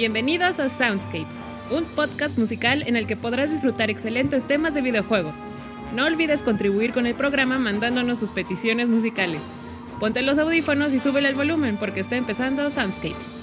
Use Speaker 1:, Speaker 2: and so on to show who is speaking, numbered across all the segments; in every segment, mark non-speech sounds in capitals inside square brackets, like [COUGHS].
Speaker 1: Bienvenidos a Soundscapes, un podcast musical en el que podrás disfrutar excelentes temas de videojuegos. No olvides contribuir con el programa mandándonos tus peticiones musicales. Ponte los audífonos y súbele el volumen porque está empezando Soundscapes.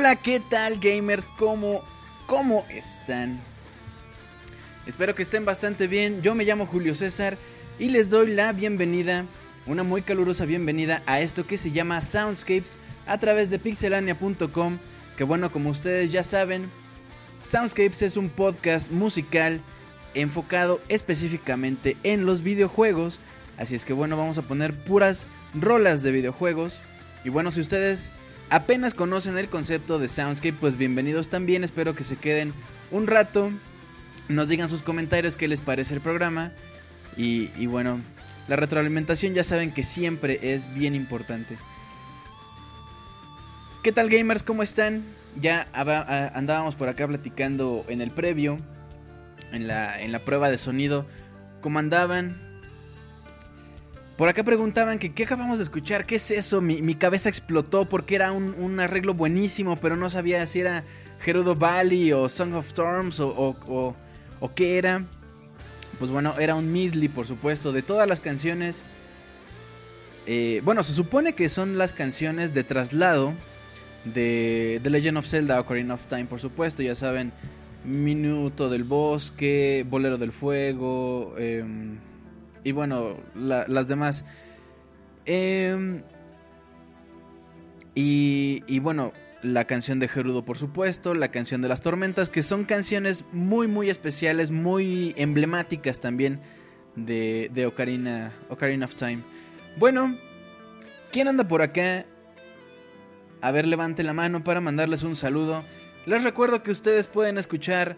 Speaker 2: Hola, ¿qué tal gamers? ¿Cómo, cómo están? Espero que estén bastante bien. Yo me llamo Julio César y les doy la bienvenida, una muy calurosa bienvenida a esto que se llama Soundscapes a través de pixelania.com. Que bueno, como ustedes ya saben, Soundscapes es un podcast musical enfocado específicamente en los videojuegos. Así es que bueno, vamos a poner puras rolas de videojuegos. Y bueno, si ustedes apenas conocen el concepto de Soundscape, pues bienvenidos también. Espero que se queden un rato. Nos digan sus comentarios qué les parece el programa. Y, y bueno, la retroalimentación ya saben que siempre es bien importante. ¿Qué tal gamers? ¿Cómo están? Ya andábamos por acá platicando en el previo, en la, en la prueba de sonido, cómo andaban. Por acá preguntaban que qué acabamos de escuchar, qué es eso, mi, cabeza explotó porque era un, arreglo buenísimo, pero no sabía si era Gerudo Valley o Song of Storms o, o qué era. Pues bueno, era un medley, por supuesto, de todas las canciones. Eh, bueno, se supone que son las canciones de traslado de The Legend of Zelda Ocarina of Time, por supuesto, ya saben, Minuto del Bosque, Bolero del Fuego, em, y bueno, las demás. Em, y, y, bueno, la canción de Gerudo, por supuesto, la canción de las tormentas, que son canciones muy, muy especiales, muy emblemáticas también de, de Ocarina, Ocarina of Time. Bueno, ¿quién anda por acá? A ver, levante la mano para mandarles un saludo. Les recuerdo que ustedes pueden escuchar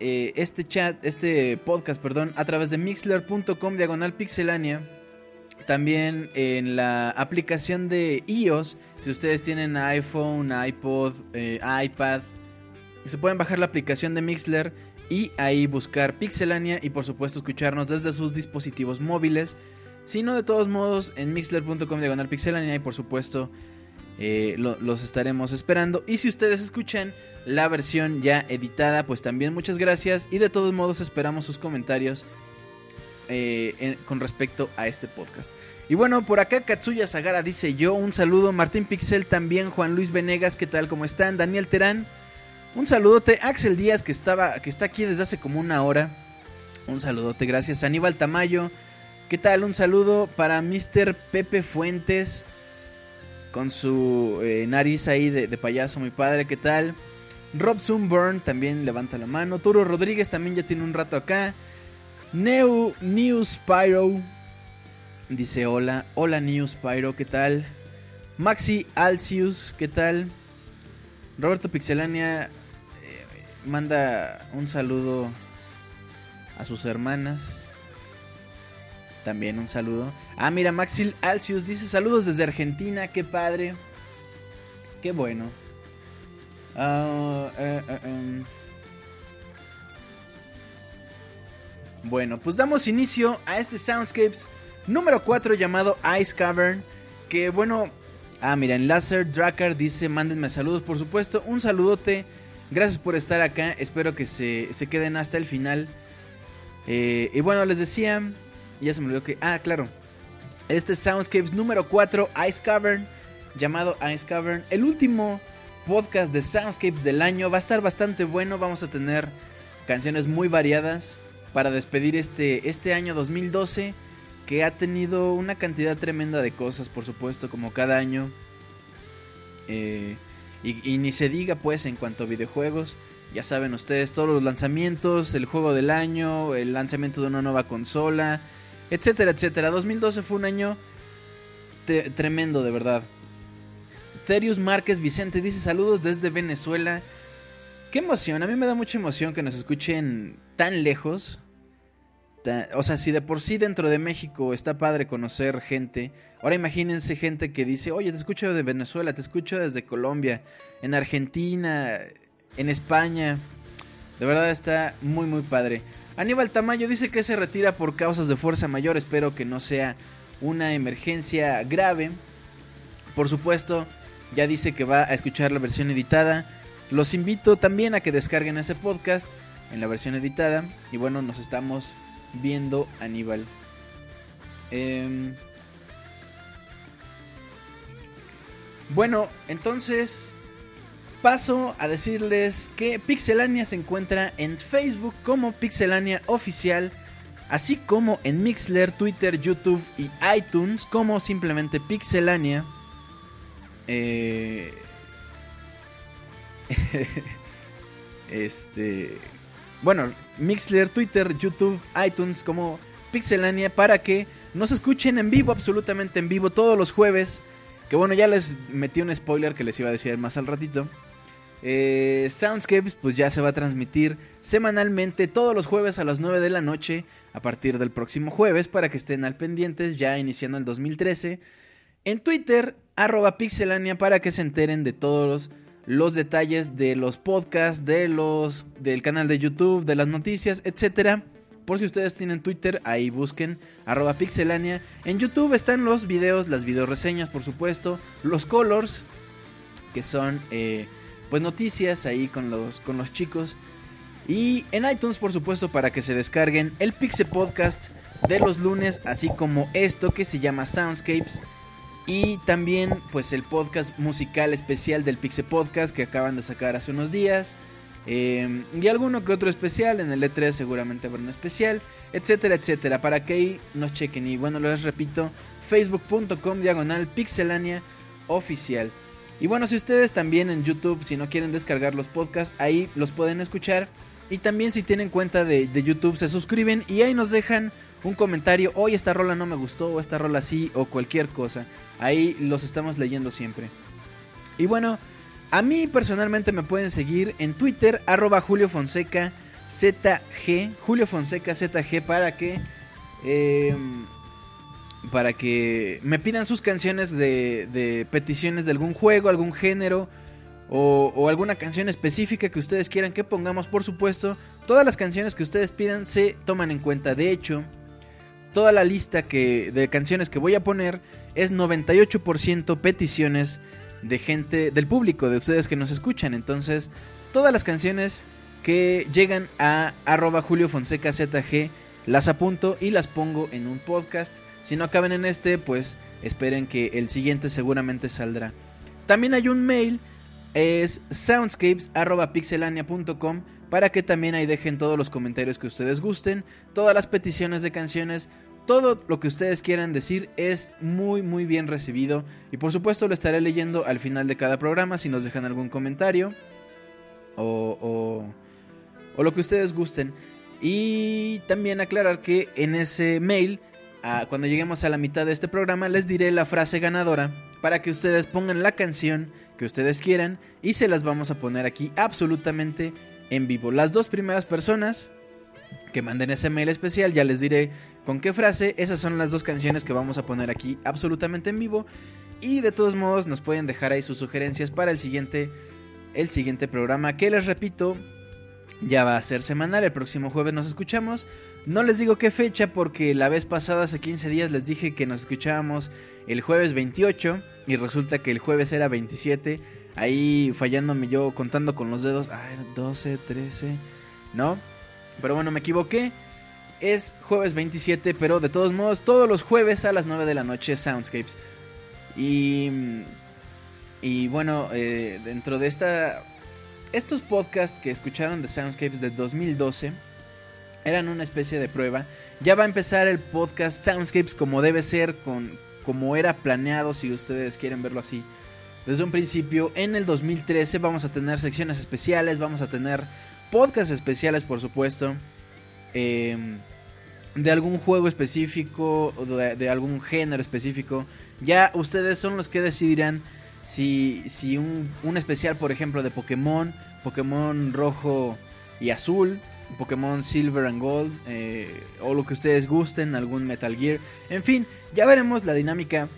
Speaker 2: eh, este chat, este podcast, perdón, a través de mixler.com diagonal pixelania. También en la aplicación de iOS, si ustedes tienen iPhone, iPod, eh, iPad, se pueden bajar la aplicación de Mixler y ahí buscar Pixelania y por supuesto escucharnos desde sus dispositivos móviles. Si no, de todos modos, en mixler.com diagonal pixelania y por supuesto eh, los estaremos esperando. Y si ustedes escuchan la versión ya editada, pues también muchas gracias. Y de todos modos esperamos sus comentarios eh, con respecto a este podcast. Y bueno, por acá Katsuya Sagara dice yo, un saludo. Martín Pixel también, Juan Luis Venegas, ¿qué tal? ¿Cómo están? Daniel Terán, un saludote. Axel Díaz, que, estaba, que está aquí desde hace como una hora. Un saludote, gracias. Aníbal Tamayo, ¿qué tal? Un saludo para Mr. Pepe Fuentes con su eh, nariz ahí de, payaso, muy padre, ¿qué tal? Rob Sunburn también levanta la mano. Turo Rodríguez también ya tiene un rato acá. Neo New Spyro dice hola. Hola New Spyro, ¿qué tal? Maxi Alcius, ¿qué tal? Roberto Pixelania eh, manda un saludo a sus hermanas. También un saludo. Ah, mira, Maxil Alcius dice saludos desde Argentina, qué padre. Qué bueno. Ah, eh, eh, em. Bueno, pues damos inicio a este Soundscapes número 4 llamado Ice Cavern. Que bueno, ah, mira, en Laser Dracar dice: Mándenme saludos, por supuesto. Un saludote. Gracias por estar acá. Espero que se, se queden hasta el final. Eh, y bueno, les decía, ya se me olvidó que. Ah, claro. Este Soundscapes número 4, Ice Cavern, llamado Ice Cavern. El último podcast de Soundscapes del año va a estar bastante bueno. Vamos a tener canciones muy variadas para despedir este, este año 2012 que ha tenido una cantidad tremenda de cosas, por supuesto, como cada año. Eh, y, y, ni se diga pues en cuanto a videojuegos. Ya saben ustedes, todos los lanzamientos, el juego del año, el lanzamiento de una nueva consola, etcétera, etcétera. 2012 fue un año tremendo, de verdad. Terius Márquez Vicente dice saludos desde Venezuela. Qué emoción, a mí me da mucha emoción que nos escuchen tan lejos. O sea, si de por sí dentro de México está padre conocer gente, ahora imagínense gente que dice, oye, te escucho de Venezuela, te escucho desde Colombia, en Argentina, en España. De verdad está muy, muy padre. Aníbal Tamayo dice que se retira por causas de fuerza mayor. Espero que no sea una emergencia grave. Por supuesto, ya dice que va a escuchar la versión editada. Los invito también a que descarguen ese podcast en la versión editada. Y bueno, nos estamos viendo, Aníbal. Em, bueno, entonces paso a decirles que Pixelania se encuentra en Facebook como Pixelania Oficial, así como en Mixler, Twitter, YouTube y iTunes como simplemente Pixelania. Eh, [LAUGHS] este, bueno, Mixler, Twitter, YouTube, iTunes como Pixelania para que nos escuchen en vivo, absolutamente en vivo, todos los jueves. Que bueno, ya les metí un spoiler que les iba a decir más al ratito. Eh, Soundscapes pues ya se va a transmitir semanalmente todos los jueves a las 9 de la noche a partir del próximo jueves para que estén al pendientes ya iniciando el 2013. En Twitter, arroba pixelania para que se enteren de todos los, detalles de los podcasts, de los, del canal de YouTube, de las noticias, etc. Por si ustedes tienen Twitter, ahí busquen arroba pixelania. En YouTube están los videos, las video reseñas por supuesto, los colors, que son... Eh, pues noticias ahí con los, con los chicos. Y en iTunes, por supuesto, para que se descarguen el Pixel Podcast de los lunes, así como esto que se llama Soundscapes. Y también, pues, el podcast musical especial del Pixel Podcast que acaban de sacar hace unos días. Em, y alguno que otro especial. En el E3 seguramente habrá un especial. Etcétera, etcétera. Para que ahí nos chequen. Y bueno, les repito: facebook.com diagonal pixelania oficial. Y bueno, si ustedes también en YouTube, si no quieren descargar los podcasts, ahí los pueden escuchar. Y también si tienen cuenta de, YouTube, se suscriben y ahí nos dejan un comentario. Hoy esta rola no me gustó, o esta rola sí, o cualquier cosa. Ahí los estamos leyendo siempre. Y bueno, a mí personalmente me pueden seguir en Twitter, arroba Julio Fonseca Julio Fonseca ZG, para que... Eh, para que me pidan sus canciones de, peticiones de algún juego, algún género o, alguna canción específica que ustedes quieran que pongamos, por supuesto. Todas las canciones que ustedes pidan se toman en cuenta. De hecho, toda la lista que, de canciones que voy a poner es 98% peticiones de gente, del público, de ustedes que nos escuchan. Entonces, todas las canciones que llegan a arroba Julio Fonseca ZG las apunto y las pongo en un podcast. Si no acaban en este, pues esperen que el siguiente seguramente saldrá. También hay un mail, es soundscapes.pixelania.com para que también ahí dejen todos los comentarios que ustedes gusten, todas las peticiones de canciones, todo lo que ustedes quieran decir es muy muy bien recibido y por supuesto lo estaré leyendo al final de cada programa si nos dejan algún comentario o, o, o lo que ustedes gusten. Y también aclarar que en ese mail cuando lleguemos a la mitad de este programa les diré la frase ganadora para que ustedes pongan la canción que ustedes quieran y se las vamos a poner aquí absolutamente en vivo. Las dos primeras personas que manden ese mail especial ya les diré con qué frase. Esas son las dos canciones que vamos a poner aquí absolutamente en vivo. Y de todos modos nos pueden dejar ahí sus sugerencias para el siguiente, el siguiente programa que les repito ya va a ser semanal. El próximo jueves nos escuchamos. No les digo qué fecha porque la vez pasada, hace 15 días, les dije que nos escuchábamos el jueves 28 y resulta que el jueves era 27. Ahí fallándome yo contando con los dedos. Ah, 12, 13. ¿No? Pero bueno, me equivoqué. Es jueves 27, pero de todos modos, todos los jueves a las 9 de la noche, Soundscapes. Y. Y bueno, eh, dentro de esta. Estos podcasts que escucharon de Soundscapes de 2012 eran una especie de prueba. Ya va a empezar el podcast Soundscapes como debe ser, con, como era planeado, si ustedes quieren verlo así. Desde un principio, en el 2013 vamos a tener secciones especiales, vamos a tener podcasts especiales, por supuesto, em, de algún juego específico, o de, algún género específico. Ya ustedes son los que decidirán si, si un, un especial, por ejemplo, de Pokémon, Pokémon rojo y azul, Pokémon Silver and Gold eh, o lo que ustedes gusten, algún Metal Gear. En fin, ya veremos la dinámica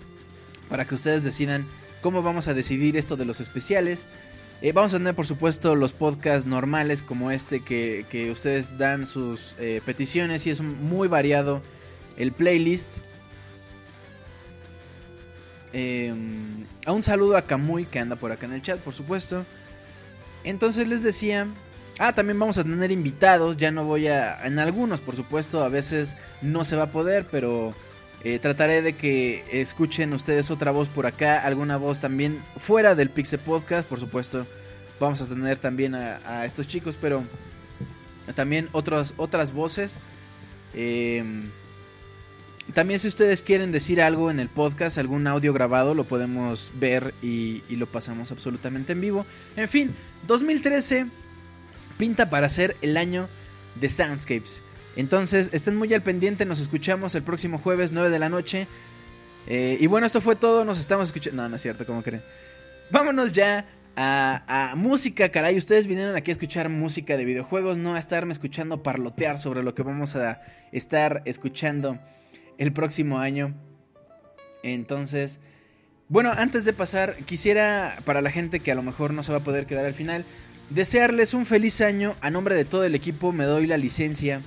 Speaker 2: para que ustedes decidan cómo vamos a decidir esto de los especiales. Eh, vamos a tener por supuesto los podcasts normales como este que, ustedes dan sus eh, peticiones y es muy variado el playlist. Em, a un saludo a Kamui que anda por acá en el chat, por supuesto. Entonces les decía Ah, también vamos a tener invitados, ya no voy a... En algunos, por supuesto, a veces no se va a poder, pero eh, trataré de que escuchen ustedes otra voz por acá, alguna voz también fuera del Pixel Podcast, por supuesto. vamos a tener también a, estos chicos, pero también otras otras voces. Em, también si ustedes quieren decir algo en el podcast, algún audio grabado, lo podemos ver y, lo pasamos absolutamente en vivo. En fin, 2013 pinta para ser el año de Soundscapes. Entonces, estén muy al pendiente, nos escuchamos el próximo jueves 9 de la noche. Eh, y bueno, esto fue todo, nos estamos escuchando... No, no es cierto, ¿cómo creen? Vámonos ya a, música, caray. Ustedes vinieron aquí a escuchar música de videojuegos, no a estarme escuchando parlotear sobre lo que vamos a estar escuchando el próximo año. Entonces, bueno, antes de pasar, quisiera, para la gente que a lo mejor no se va a poder quedar al final, desearles un feliz año. A nombre de todo el equipo me doy la licencia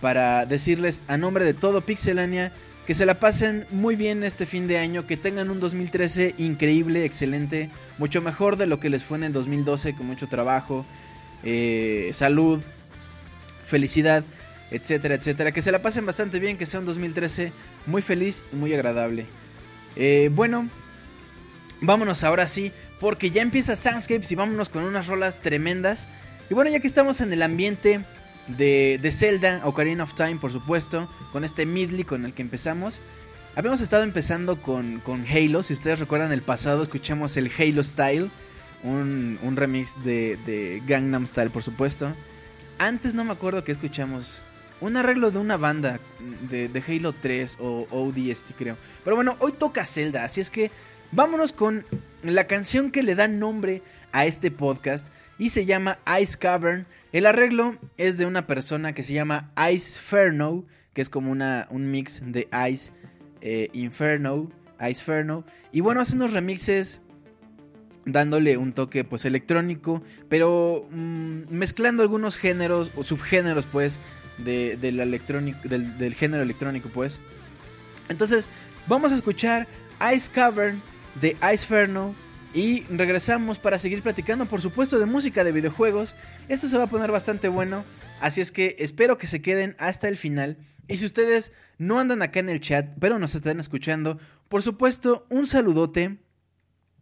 Speaker 2: para decirles a nombre de todo Pixelania que se la pasen muy bien este fin de año, que tengan un 2013 increíble, excelente, mucho mejor de lo que les fue en el 2012 con mucho trabajo, eh, salud, felicidad, etcétera, etcétera. Que se la pasen bastante bien, que sea un 2013 muy feliz y muy agradable. Eh, bueno, vámonos ahora sí, porque ya empieza Soundscapes y vámonos con unas rolas tremendas. Y bueno, ya que estamos en el ambiente de, de Zelda, Ocarina of Time, por supuesto, con este Midley con el que empezamos. Habíamos estado empezando con, con Halo, si ustedes recuerdan el pasado, escuchamos el Halo Style, un, un remix de, de, Gangnam Style, por supuesto. Antes no me acuerdo que escuchamos. Un arreglo de una banda de, Halo 3 o ODST, creo. Pero bueno, hoy toca Zelda, así es que vámonos con la canción que le da nombre a este podcast y se llama Ice Cavern. El arreglo es de una persona que se llama Ice Ferno, que es como una, un mix de Ice eh, Inferno, Ice Ferno. Y bueno, hace unos remixes dándole un toque pues electrónico, pero mm, mezclando algunos géneros o subgéneros pues de, del, género electrónico pues. Entonces vamos a escuchar Ice Cavern de Ice Ferno y regresamos para seguir platicando, por supuesto, de música de videojuegos. Esto se va a poner bastante bueno, así es que espero que se queden hasta el final. Y si ustedes no andan acá en el chat, pero nos están escuchando, por supuesto, un saludote.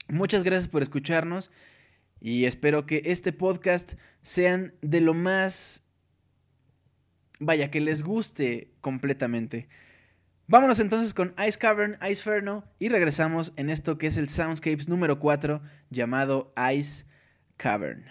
Speaker 2: Muchas gracias por escucharnos y espero que este podcast sean de lo más... Vaya, que les guste completamente. Vámonos entonces con Ice Cavern, Ice Ferno y regresamos en esto que es el Soundscapes número 4 llamado Ice Cavern.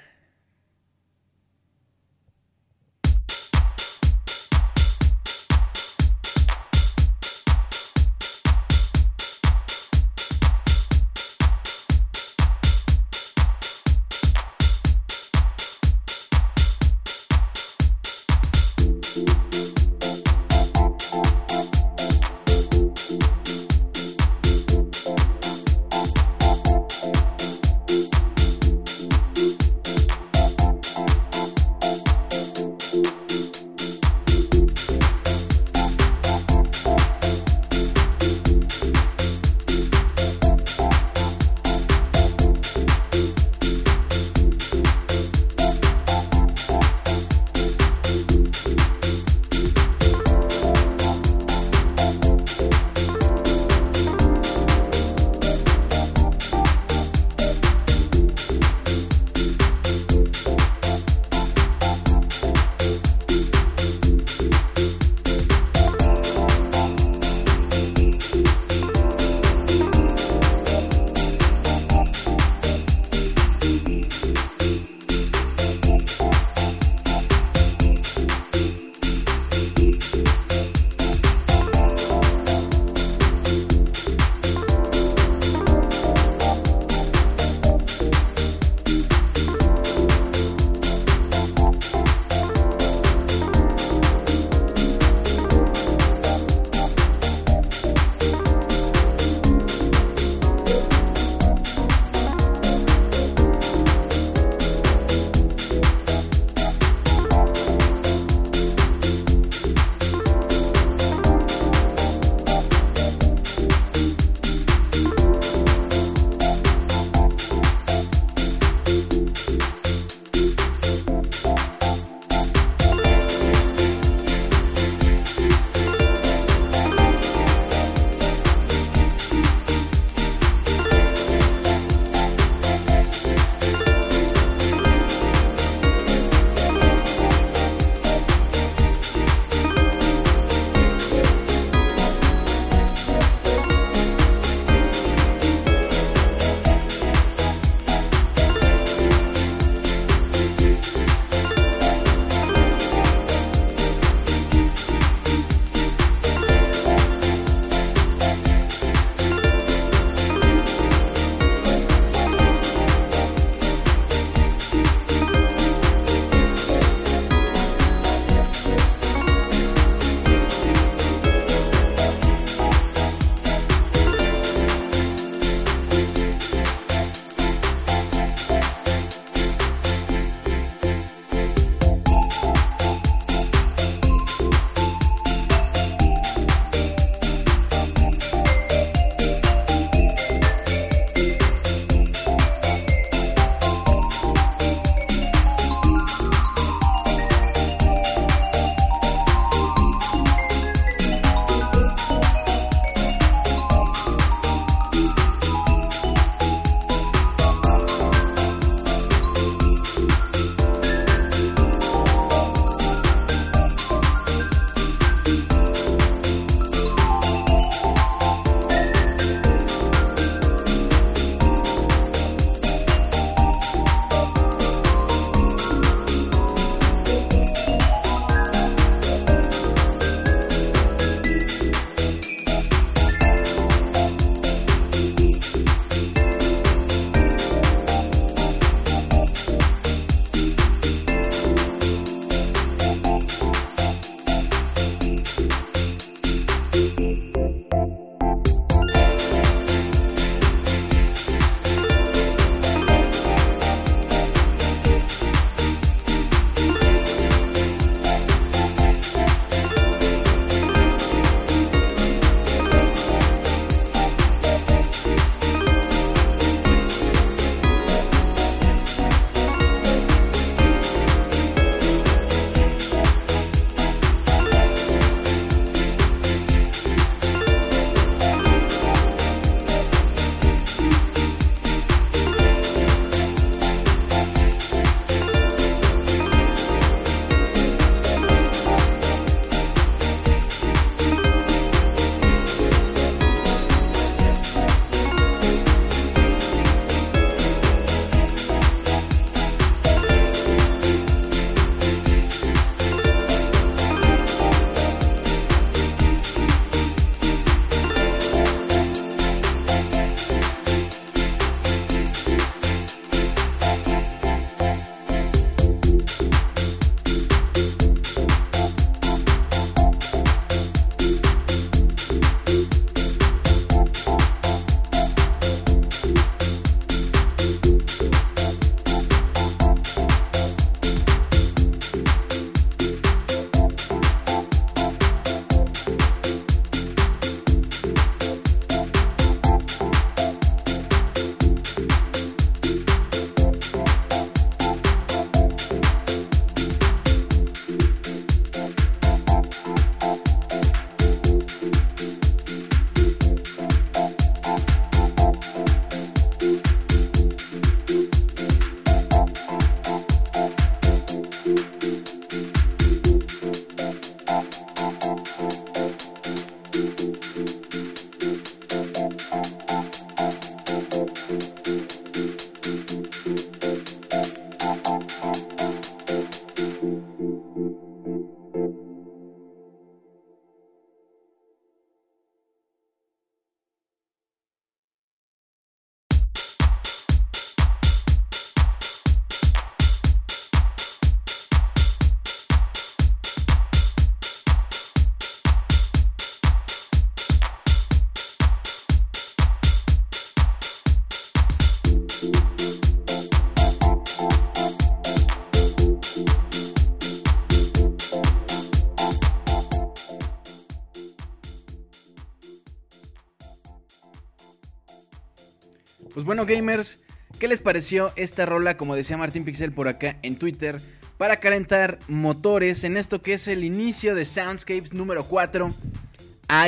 Speaker 2: Bueno, gamers, ¿qué les pareció esta rola, como decía Martín Pixel por acá en Twitter, para calentar motores en esto que es el inicio de Soundscapes número 4,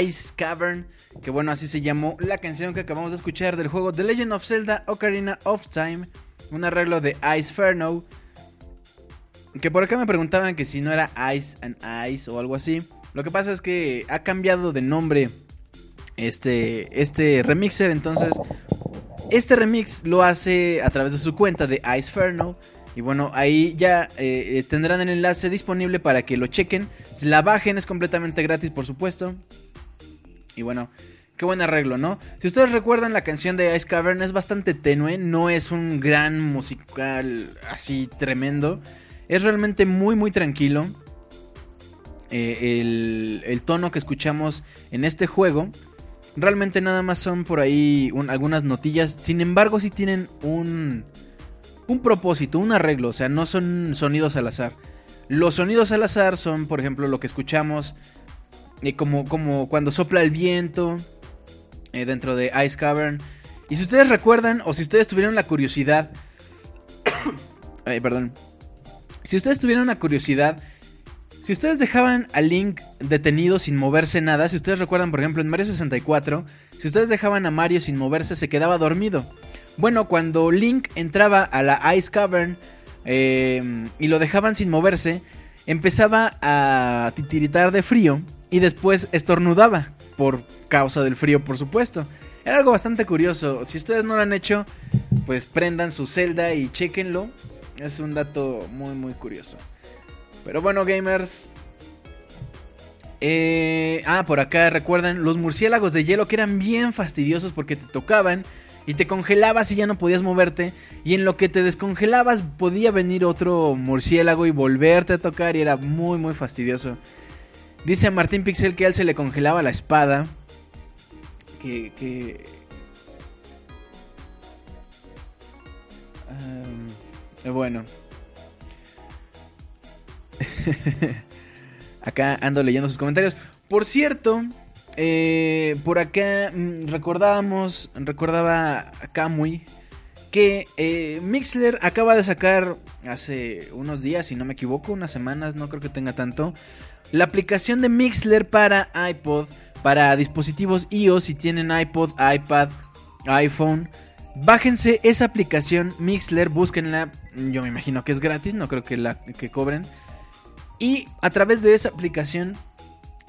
Speaker 2: Ice Cavern, que bueno, así se llamó la canción que acabamos de escuchar del juego The Legend of Zelda Ocarina of Time, un arreglo de Ice Ferno, que por acá me preguntaban que si no era Ice and Ice o algo así. Lo que pasa es que ha cambiado de nombre este, este remixer, entonces este remix lo hace a través de su cuenta de Iceferno. Y bueno, ahí ya eh, tendrán el enlace disponible para que lo chequen. La bajen, es completamente gratis, por supuesto. Y bueno, qué buen arreglo, ¿no? Si ustedes recuerdan, la canción de Ice Cavern es bastante tenue, no es un gran musical así tremendo. Es realmente muy, muy tranquilo. Eh, el tono que escuchamos en este juego Realmente nada más son por ahí algunas notillas. Sin embargo, sí tienen un, un propósito, un arreglo. O sea, no son sonidos al azar. Los sonidos al azar son, por ejemplo, lo que escuchamos eh, como, como cuando sopla el viento eh, dentro de Ice Cavern. Y si ustedes recuerdan, o si ustedes tuvieron la curiosidad... [COUGHS] Ay, perdón. Si ustedes tuvieron la curiosidad si ustedes dejaban a Link detenido sin moverse nada, si ustedes recuerdan, por ejemplo, en Mario 64, si ustedes dejaban a Mario sin moverse, se quedaba dormido. Bueno, cuando Link entraba a la Ice Cavern em, y lo dejaban sin moverse, empezaba a titiritar de frío y después estornudaba por causa del frío, por supuesto. Era algo bastante curioso. Si ustedes no lo han hecho, pues prendan su celda y chequenlo. Es un dato muy, muy curioso. Pero bueno, gamers. Eh, ah, por acá recuerdan los murciélagos de hielo que eran bien fastidiosos porque te tocaban y te congelabas y ya no podías moverte. Y en lo que te descongelabas podía venir otro murciélago y volverte a tocar y era muy muy fastidioso. Dice Martín Pixel que a él se le congelaba la espada. Que... que... bueno. [LAUGHS] acá ando leyendo sus comentarios. Por cierto, eh, por acá mm, recordábamos, recordaba Kamui que eh, Mixler acaba de sacar hace unos días, si no me equivoco, unas semanas, no creo que tenga tanto, la aplicación de Mixler para iPod, para dispositivos iOS, si tienen iPod, iPad, iPhone. Bájense esa aplicación Mixler, búsquenla. Yo me imagino que es gratis, no creo que la que cobren. Y a través de esa aplicación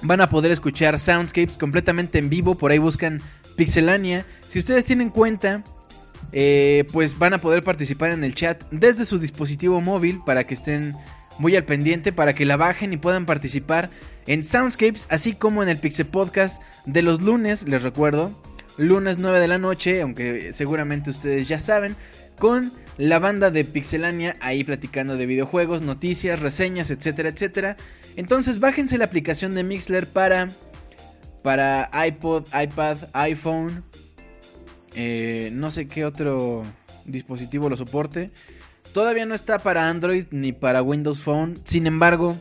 Speaker 2: van a poder escuchar soundscapes completamente en vivo. Por ahí buscan Pixelania. Si ustedes tienen cuenta, eh, pues van a poder participar en el chat desde su dispositivo móvil para que estén muy al pendiente, para que la bajen y puedan participar en Soundscapes, así como en el Pixel Podcast de los lunes, les recuerdo, lunes 9 de la noche, aunque seguramente ustedes ya saben, con la banda de Pixelania ahí platicando de videojuegos, noticias, reseñas, etcétera, etcétera. Entonces bájense la aplicación de Mixler para, para iPod, iPad, iPhone, eh, no sé qué otro dispositivo lo soporte. Todavía no está para Android ni para Windows Phone. Sin embargo,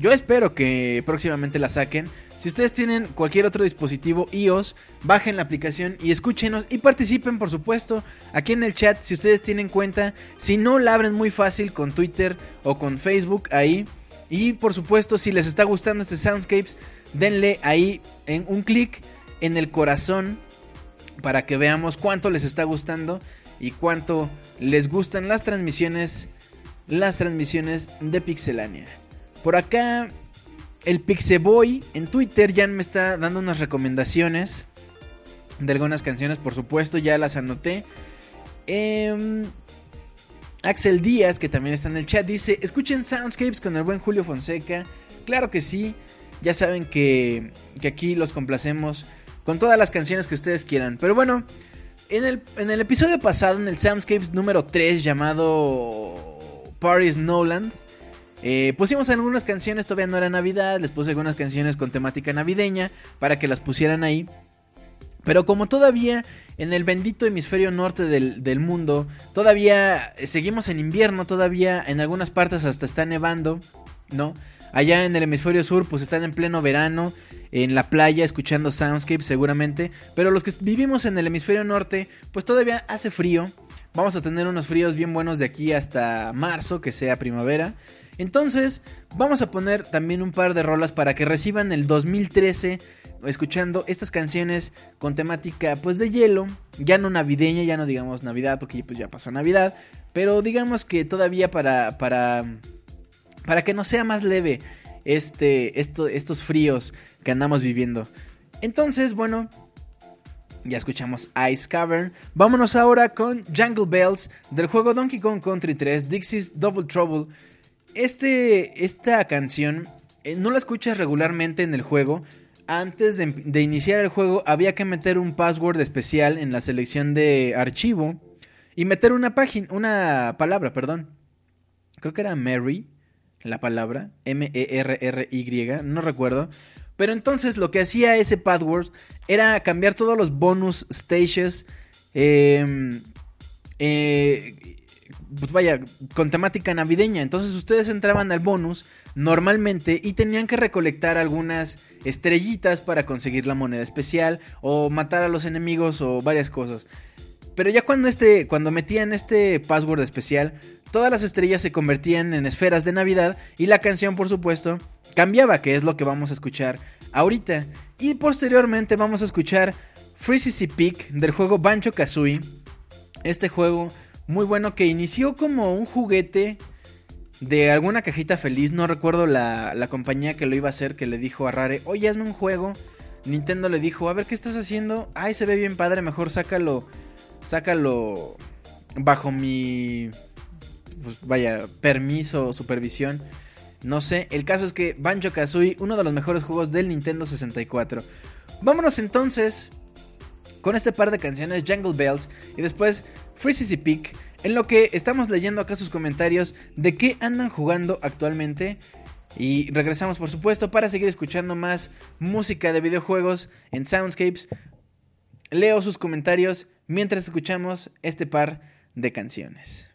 Speaker 2: yo espero que próximamente la saquen. Si ustedes tienen cualquier otro dispositivo iOS, bajen la aplicación y escúchenos y participen, por supuesto, aquí en el chat si ustedes tienen cuenta. Si no, la abren muy fácil con Twitter o con Facebook ahí. Y por supuesto, si les está gustando este Soundscapes, denle ahí en un clic en el corazón para que veamos cuánto les está gustando y cuánto les gustan las transmisiones las transmisiones de Pixelania. Por acá el Pixeboy en Twitter ya me está dando unas recomendaciones de algunas canciones, por supuesto, ya las anoté. Em, Axel Díaz, que también está en el chat, dice, escuchen Soundscapes con el buen Julio Fonseca. Claro que sí, ya saben que, que aquí los complacemos con todas las canciones que ustedes quieran. Pero bueno, en el, en el episodio pasado, en el Soundscapes número 3 llamado Paris Noland, eh, pusimos algunas canciones, todavía no era Navidad, les puse algunas canciones con temática navideña para que las pusieran ahí. Pero como todavía en el bendito hemisferio norte del, mundo, todavía seguimos en invierno, todavía en algunas partes hasta está nevando, ¿no? Allá en el hemisferio sur pues están en pleno verano. en la playa escuchando soundscape seguramente, pero los que vivimos en el hemisferio norte, pues todavía hace frío. Vamos a tener unos fríos bien buenos de aquí hasta marzo, que sea primavera. Entonces, vamos a poner también un par de rolas para que reciban el 2013 escuchando estas canciones con temática pues de hielo, ya no navideña, ya no digamos Navidad porque pues ya pasó Navidad, pero digamos que todavía para para para que no sea más leve este estos fríos que andamos viviendo. Entonces, bueno, ya escuchamos Ice Cavern. Vámonos ahora con Jungle Bells del juego Donkey Kong Country 3, Dixie's Double Trouble. Este, esta canción eh, no la escuchas regularmente en el juego. Antes de, iniciar el juego había que meter un password especial en la selección de archivo y meter una página, una palabra, perdón. Creo que era Mary, la palabra, M-E-R-R-Y, no recuerdo. Pero entonces lo que hacía ese password era cambiar todos los bonus stages. Em, eh, pues vaya, con temática navideña. Entonces ustedes entraban al bonus normalmente y tenían que recolectar algunas estrellitas para conseguir la moneda especial o matar a los enemigos o varias cosas. Pero ya cuando este cuando metían este password especial, todas las estrellas se convertían en esferas de Navidad y la canción, por supuesto, cambiaba, que es lo que vamos a escuchar ahorita. Y posteriormente vamos a escuchar Freezy Peak del juego Banjo Kazooie. Este juego muy bueno que inició como un juguete de alguna cajita feliz. No recuerdo la, compañía que lo iba a hacer que le dijo a Rare, oye, hazme un juego. Nintendo le dijo, a ver, ¿qué estás haciendo? Ay, se ve bien padre, mejor sácalo, sácalo bajo mi, pues, vaya, permiso o supervisión. No sé, el caso es que Banjo Kazooie, uno de los mejores juegos del Nintendo 64. Vámonos entonces con este par de canciones, Jungle Bells, y después Freezy Peak, en lo que estamos leyendo acá sus comentarios de qué andan jugando actualmente. Y regresamos por supuesto para seguir escuchando más música de videojuegos en Soundscapes. Leo sus comentarios mientras escuchamos este par de canciones.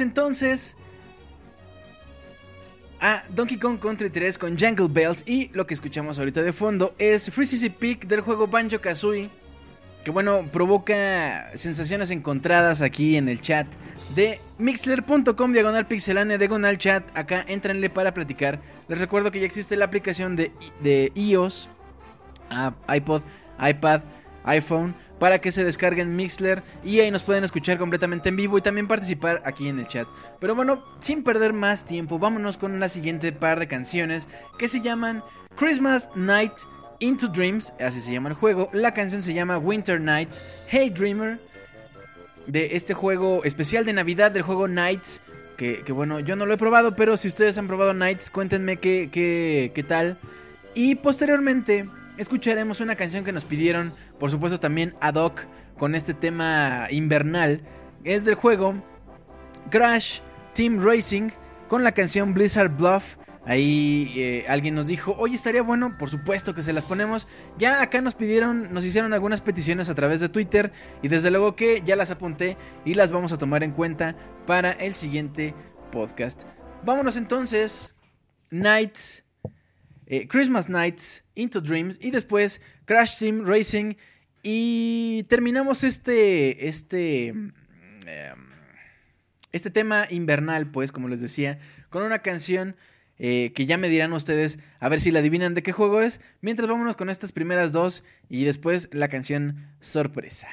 Speaker 2: Entonces a Donkey Kong Country 3 con Jungle Bells y lo que escuchamos ahorita de fondo es Free CC Peak del juego Banjo Kazooie que bueno, provoca sensaciones encontradas aquí en el chat de mixler.com diagonal pixelane diagonal chat. Acá entrenle para platicar. Les recuerdo que ya existe la aplicación de, de iOS, iPod, iPad, iPhone para que se descarguen Mixler y ahí nos pueden escuchar completamente en vivo y también participar aquí en el chat. Pero bueno, sin perder más tiempo, vámonos con la siguiente par de canciones que se llaman Christmas Night Into Dreams, así se llama el juego. La canción se llama Winter Nights, Hey Dreamer, de este juego especial de Navidad del juego Nights. Que, bueno, yo no lo he probado, pero si ustedes han probado Nights, cuéntenme qué, qué, qué tal. Y posteriormente escucharemos una canción que nos pidieron, por supuesto también ad hoc, con este tema invernal. Es del juego Crash Team Racing con la canción Blizzard Bluff. Ahí eh, alguien nos dijo, oye, estaría bueno, por supuesto que se las ponemos. Ya acá nos pidieron, nos hicieron algunas peticiones a través de Twitter y desde luego que ya las apunté y las vamos a tomar en cuenta para el siguiente podcast. Vámonos entonces, Nights, eh, Christmas Nights, Into Dreams y después Crash Team Racing y terminamos este, este, em, este tema invernal, pues, como les decía, con una canción eh, que ya me dirán ustedes a ver si la adivinan de qué juego es. Mientras vámonos con estas primeras dos y después la canción sorpresa.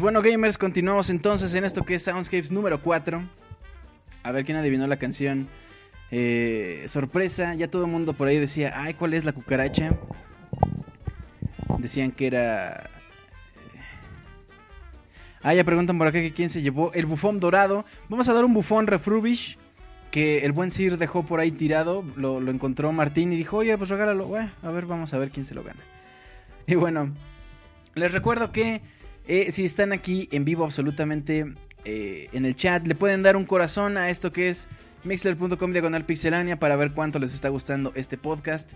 Speaker 2: Pues bueno, gamers, continuamos entonces en esto que es Soundscapes número 4. A ver quién adivinó la canción. Eh, sorpresa, ya todo el mundo por ahí decía, ay, ¿cuál es la cucaracha? Decían que era... Eh, ah, ya preguntan por acá que quién se llevó el bufón dorado. Vamos a dar un bufón refurbish que el buen Sir dejó por ahí tirado. Lo, encontró Martín y dijo, oye, pues regálalo. a ver, vamos a ver quién se lo gana. Y bueno, les recuerdo que eh, si están aquí en vivo absolutamente eh, en el chat, le pueden dar un corazón a esto que es mixler.com diagonal pixelania para ver cuánto les está gustando este podcast.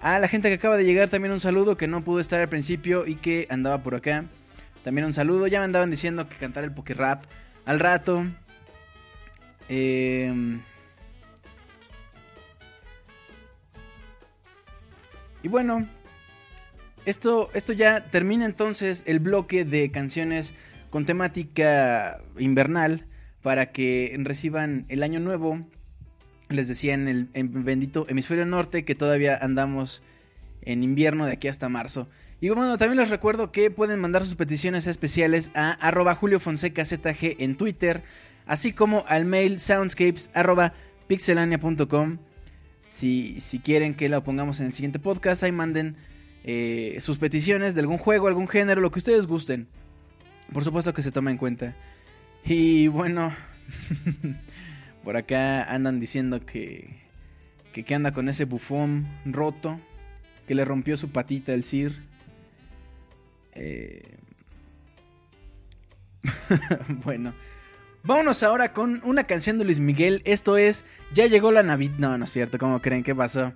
Speaker 2: A la gente que acaba de llegar también un saludo que no pudo estar al principio y que andaba por acá. También un saludo. Ya me andaban diciendo que cantar el poker rap al rato. Em, y bueno, esto, esto ya termina entonces el bloque de canciones con temática invernal para que reciban el año nuevo les decía en el bendito hemisferio norte que todavía andamos en invierno de aquí hasta marzo. Y bueno, también les recuerdo que pueden mandar sus peticiones especiales a arroba Julio Fonseca ZG en Twitter, así como al mail soundscapes pixelania.com. Si, si quieren que lo pongamos en el siguiente podcast, ahí manden eh, sus peticiones de algún juego, algún género, lo que ustedes gusten. Por supuesto que se toma en cuenta. Y bueno, [LAUGHS] Por acá andan diciendo que, que, anda con ese bufón roto, que le rompió su patita el Sir. Eh, [LAUGHS] bueno, vámonos ahora con una canción de Luis Miguel. Esto es Ya llegó la Navidad. No, no es cierto, ¿cómo creen? ¿Qué pasó?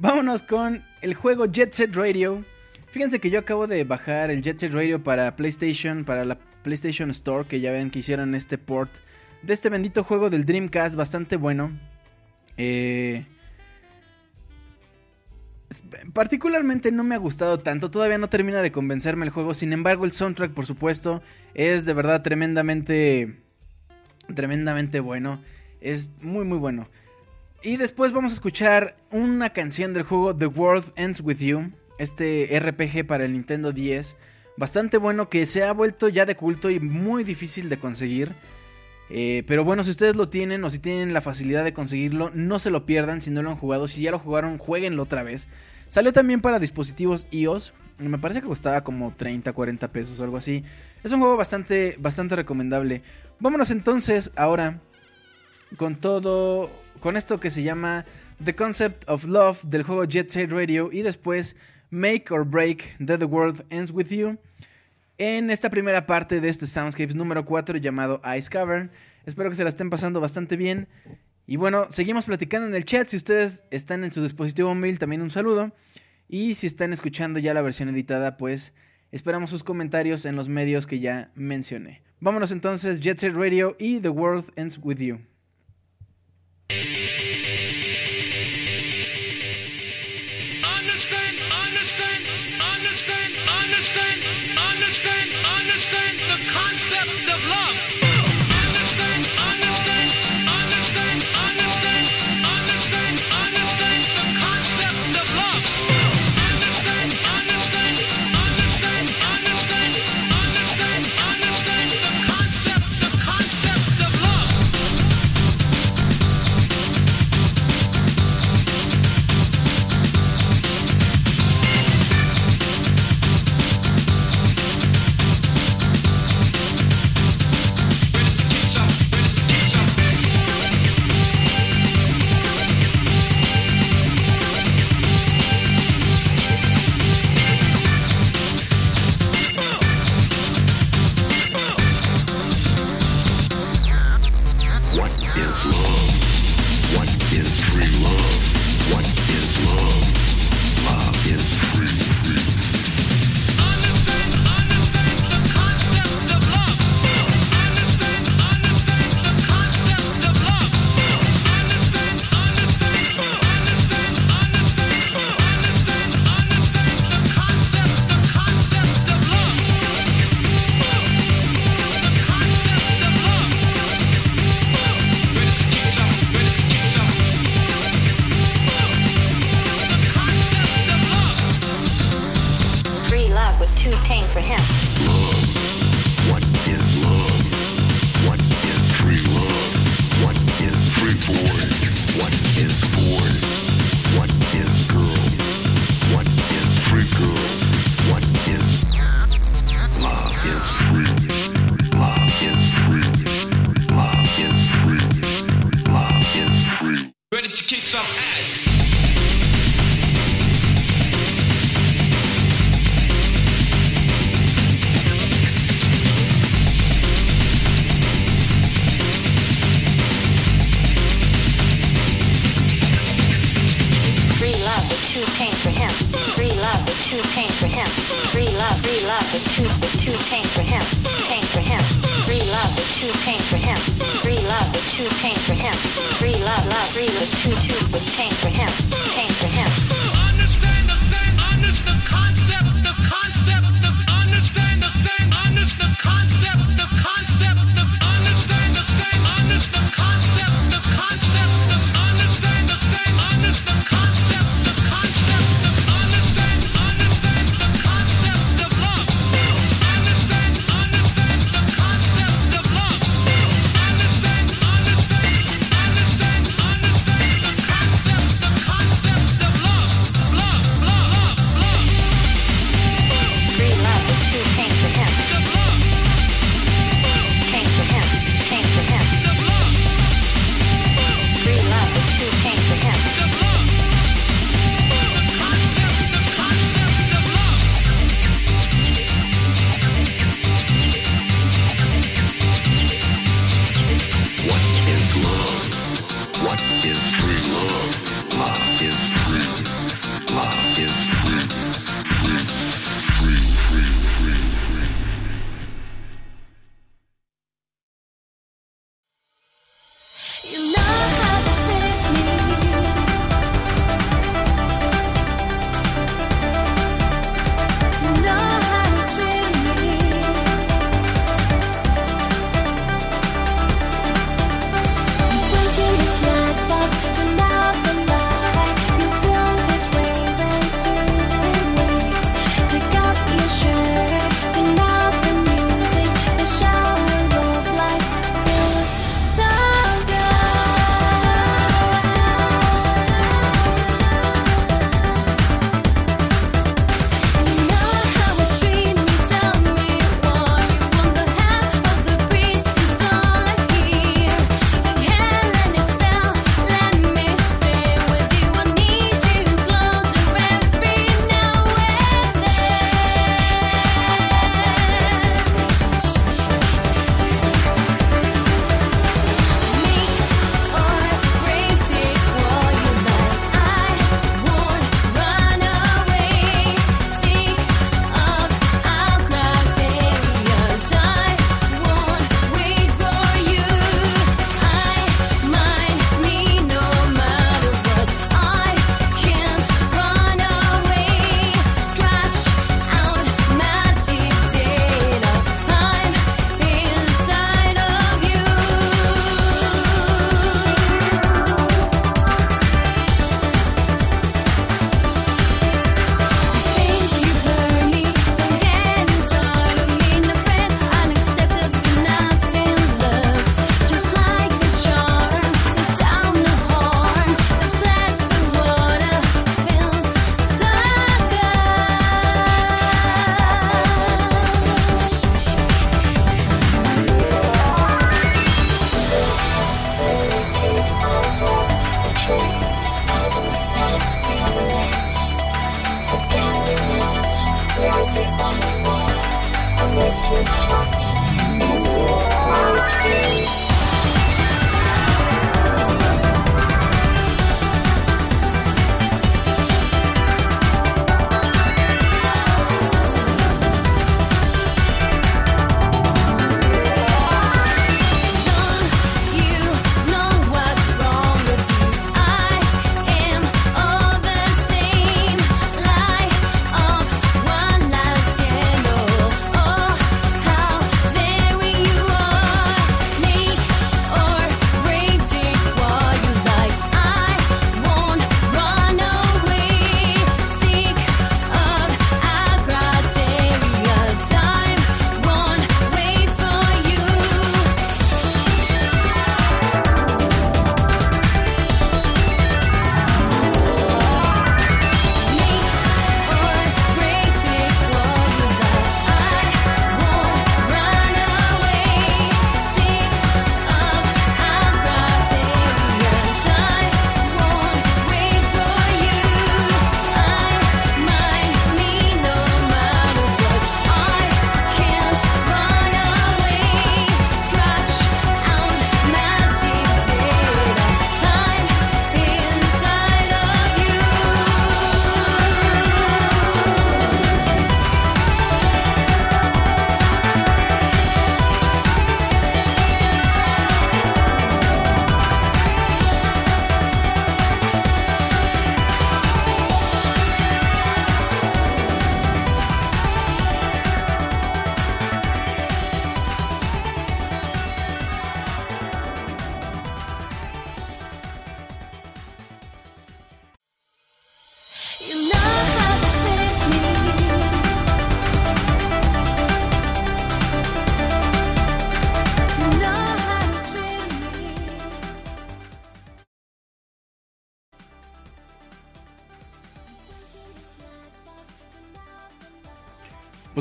Speaker 2: Vámonos con el juego Jet Set Radio. Fíjense que yo acabo de bajar el Jet Set Radio para PlayStation, para la PlayStation Store, que ya ven que hicieron este port de este bendito juego del Dreamcast, bastante bueno. Eh, particularmente no me ha gustado tanto, todavía no termina de convencerme el juego, sin embargo el soundtrack por supuesto es de verdad tremendamente, tremendamente bueno, es muy muy bueno. Y después vamos a escuchar una canción del juego The World Ends With You, este RPG para el Nintendo 10, bastante bueno que se ha vuelto ya de culto y muy difícil de conseguir. Eh, pero bueno, si ustedes lo tienen o si tienen la facilidad de conseguirlo, no se lo pierdan si no lo han jugado. Si ya lo jugaron, jueguenlo otra vez. Salió también para dispositivos iOS. Me parece que costaba como 30, 40 pesos o algo así. Es un juego bastante, bastante recomendable. Vámonos entonces ahora con todo, con esto que se llama The Concept of Love del juego Jet Set Radio y después Make or Break The The World Ends With You en esta primera parte de este Soundscapes número 4 llamado Ice Cavern. Espero que se la estén pasando bastante bien. Y bueno, seguimos platicando en el chat. Si ustedes están en su dispositivo móvil, también un saludo. Y si están escuchando ya la versión editada, pues esperamos sus comentarios en los medios que ya mencioné. Vámonos entonces, Jet Set Radio y The World Ends With You. Thank you.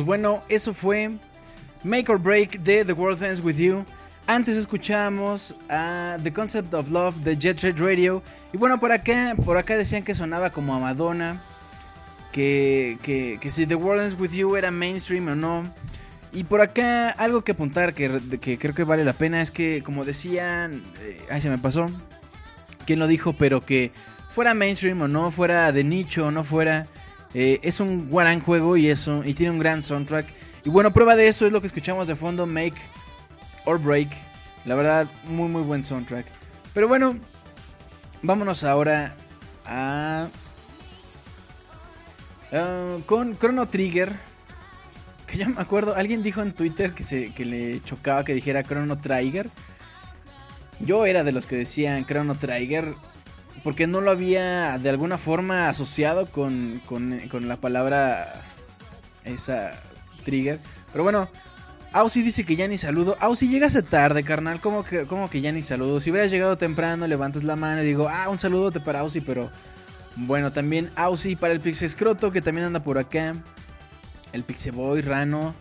Speaker 2: Bueno, eso fue Make or Break de The World Ends With You. Antes escuchamos a The Concept of Love de Jet Set Radio. Y bueno, por acá, por acá decían que sonaba como a Madonna. Que, que, que si The World Ends With You era mainstream o no. Y por acá algo que apuntar que, que creo que vale la pena es que, como decían, eh, ay se me pasó, quién lo dijo, pero que fuera mainstream o no, fuera de nicho o no fuera, eh, es un gran juego y, eso, y tiene un gran soundtrack. Y bueno, prueba de eso es lo que escuchamos de fondo, Make or Break. La verdad, muy muy buen soundtrack. Pero bueno, vámonos ahora a... Uh, con Chrono Trigger. Que ya me acuerdo, alguien dijo en Twitter que, se, que le chocaba que dijera Chrono Trigger. Yo era de los que decían Chrono Trigger porque no lo había de alguna forma asociado con, con, con la palabra esa trigger. Pero bueno, Ausi dice que ya ni saludo. Ausi, llegaste tarde, carnal. ¿Cómo que, cómo que ya ni saludo? Si hubieras llegado temprano, levantas la mano y digo, ah, un saludote para Ausi, pero bueno, también Ausi para el Pixie Scroto, que también anda por acá. El Pixeboy, Rano,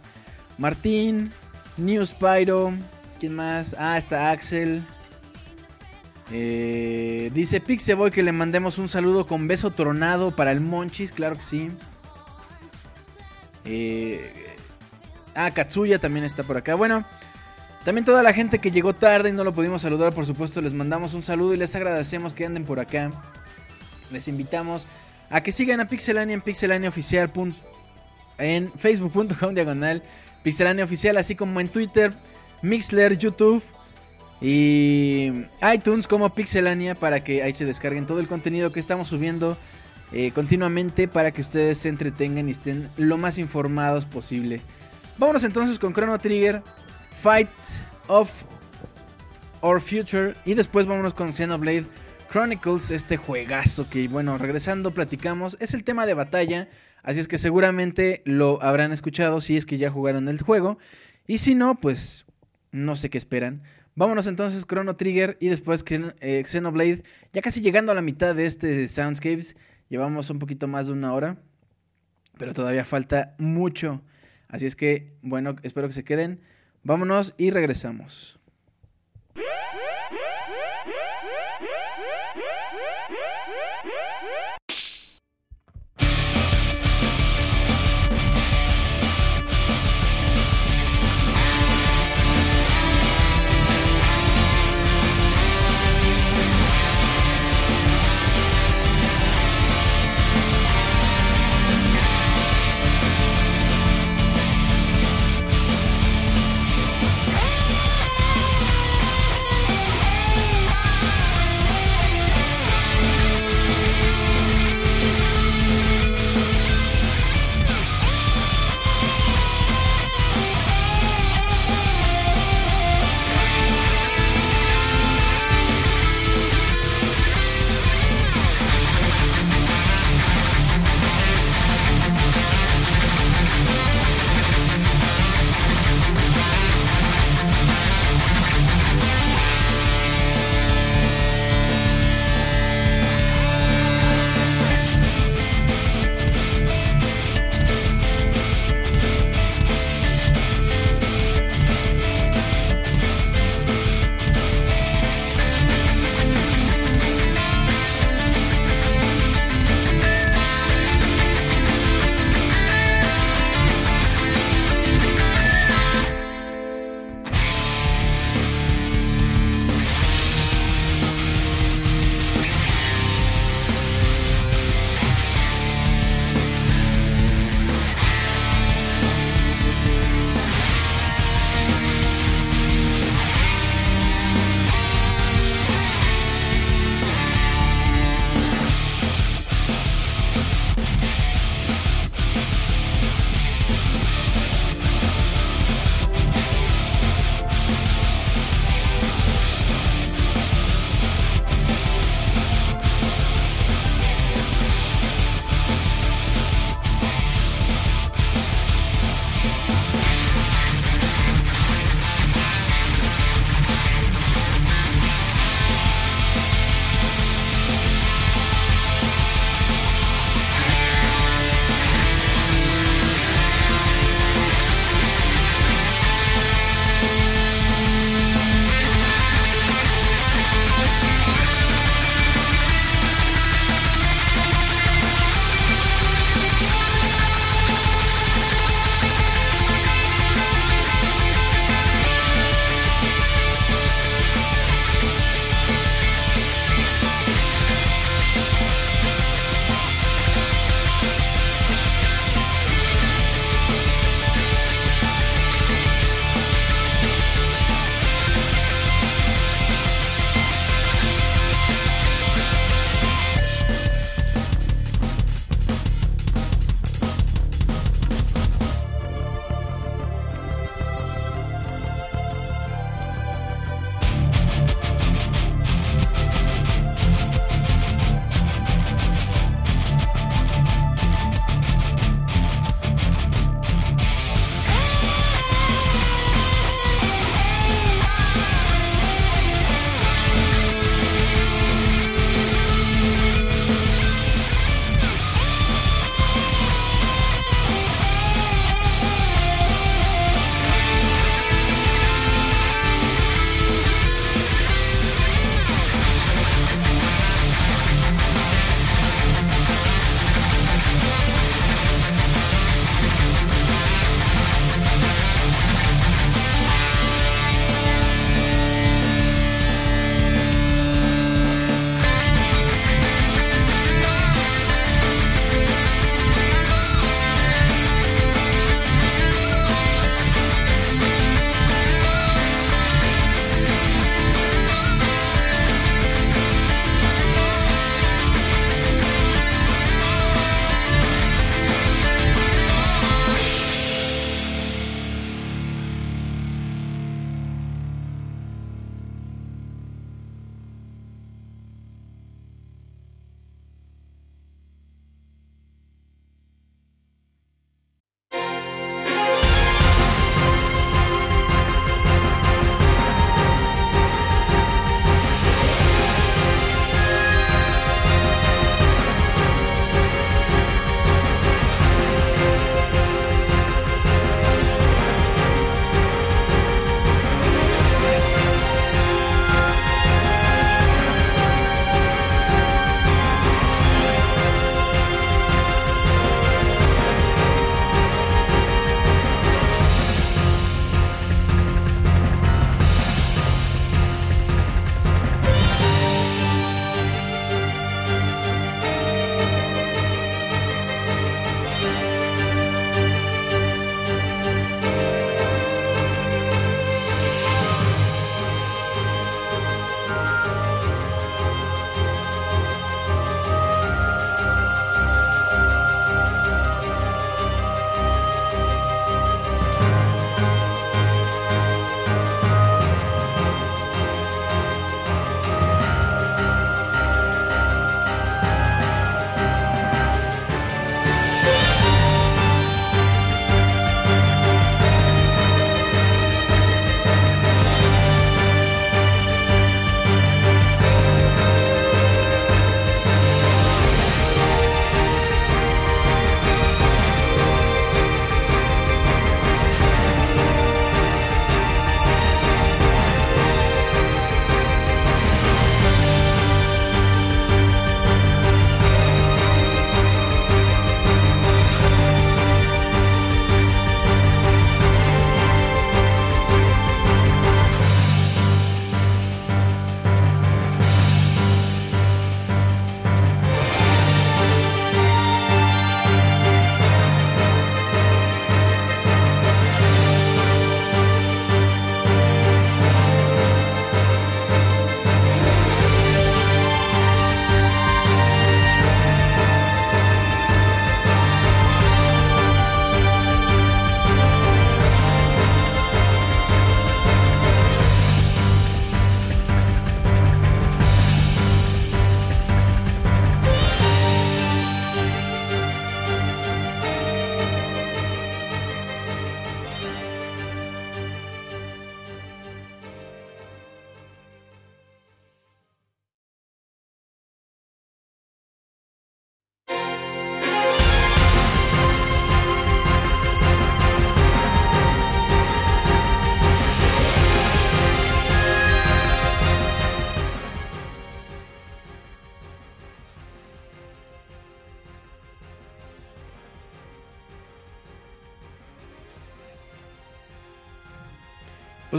Speaker 2: Martín, New Spyro. ¿Quién más? Ah, está Axel. Eh, dice Pixeboy que le mandemos un saludo con beso tronado para el Monchis, claro que sí. Eh, ah, Katsuya también está por acá. Bueno, también toda la gente que llegó tarde y no lo pudimos saludar, por supuesto, les mandamos un saludo y les agradecemos que anden por acá. Les invitamos a que sigan a Pixelania en Pixelania Oficial en facebook.com diagonal Pixelania Oficial, así como en Twitter, Mixler, YouTube y iTunes como Pixelania para que ahí se descarguen todo el contenido que estamos subiendo eh, continuamente para que ustedes se entretengan y estén lo más informados posible. Vámonos entonces con Chrono Trigger, Fight of Our Future y después vámonos con Xenoblade Chronicles, este juegazo que bueno, regresando platicamos, es el tema de batalla, así es que seguramente lo habrán escuchado si es que ya jugaron el juego y si no, pues no sé qué esperan. Vámonos entonces Chrono Trigger y después eh, Xenoblade. Ya casi llegando a la mitad de este Soundscapes. Llevamos un poquito más de una hora. Pero todavía falta mucho. Así es que, bueno, espero que se queden. Vámonos y regresamos.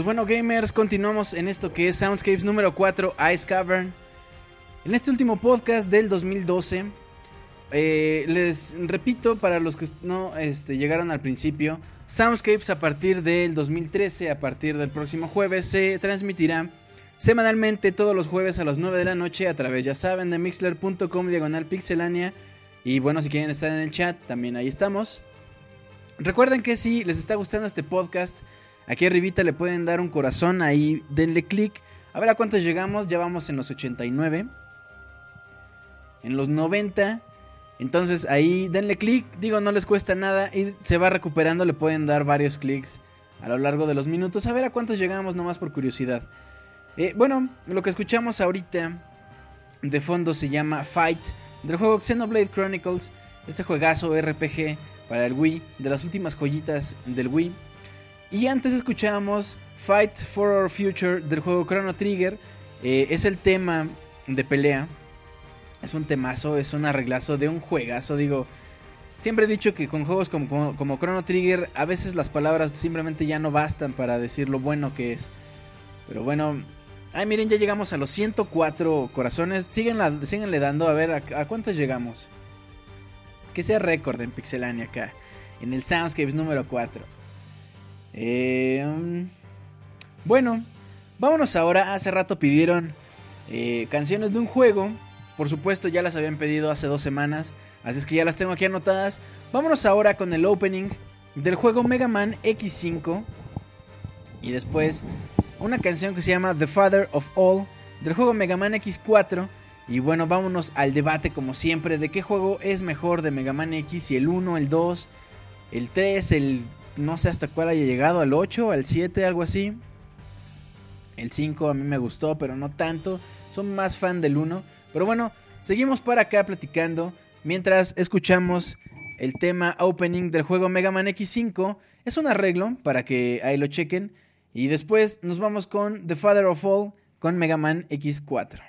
Speaker 2: Bueno, gamers, continuamos en esto que es Soundscapes número 4, Ice Cavern. En este último podcast del 2012, eh, les repito para los que no este, llegaron al principio, Soundscapes a partir del 2013, a partir del próximo jueves, se transmitirá semanalmente todos los jueves a las 9 de la noche a través, ya saben, de mixler.com diagonal pixelania. Y bueno, si quieren estar en el chat, también ahí estamos. Recuerden que si les está gustando este podcast, aquí arribita le pueden dar un corazón, ahí denle click. A ver a cuántos llegamos, ya vamos en los 89. En los 90. Entonces ahí denle click, digo, no les cuesta nada y se va recuperando, le pueden dar varios clics a lo largo de los minutos. A ver a cuántos llegamos nomás por curiosidad. Eh, bueno, lo que escuchamos ahorita de fondo se llama Fight del juego Xenoblade Chronicles, este juegazo RPG para el Wii, de las últimas joyitas del Wii. Y antes escuchamos Fight for Our Future del juego Chrono Trigger, eh, es el tema de pelea. Es un temazo, es un arreglazo de un juegazo, digo. Siempre he dicho que con juegos como, como, Chrono Trigger a veces las palabras simplemente ya no bastan para decir lo bueno que es. Pero bueno, Ay, miren, ya llegamos a los 104 corazones. Síguenle dando, a ver, ¿a, cuántos llegamos? Que sea récord en Pixelania acá. En el Soundscapes número 4. Um, bueno, vámonos ahora. Hace rato pidieron eh, canciones de un juego. Por supuesto, ya las habían pedido hace dos semanas. Así es que ya las tengo aquí anotadas. Vámonos ahora con el opening del juego Mega Man X5. Y después una canción que se llama The Father of All del juego Mega Man X4. Y bueno, vámonos al debate como siempre de qué juego es mejor de Mega Man X, si el 1, el 2, el 3, el no sé hasta cuál haya llegado, al 8, al 7, algo así. El 5 a mí me gustó, pero no tanto. Son más fan del 1. Pero bueno, seguimos para acá platicando mientras escuchamos el tema opening del juego Mega Man X5. Es un arreglo para que ahí lo chequen. Y después nos vamos con The Father of All con Mega Man X4.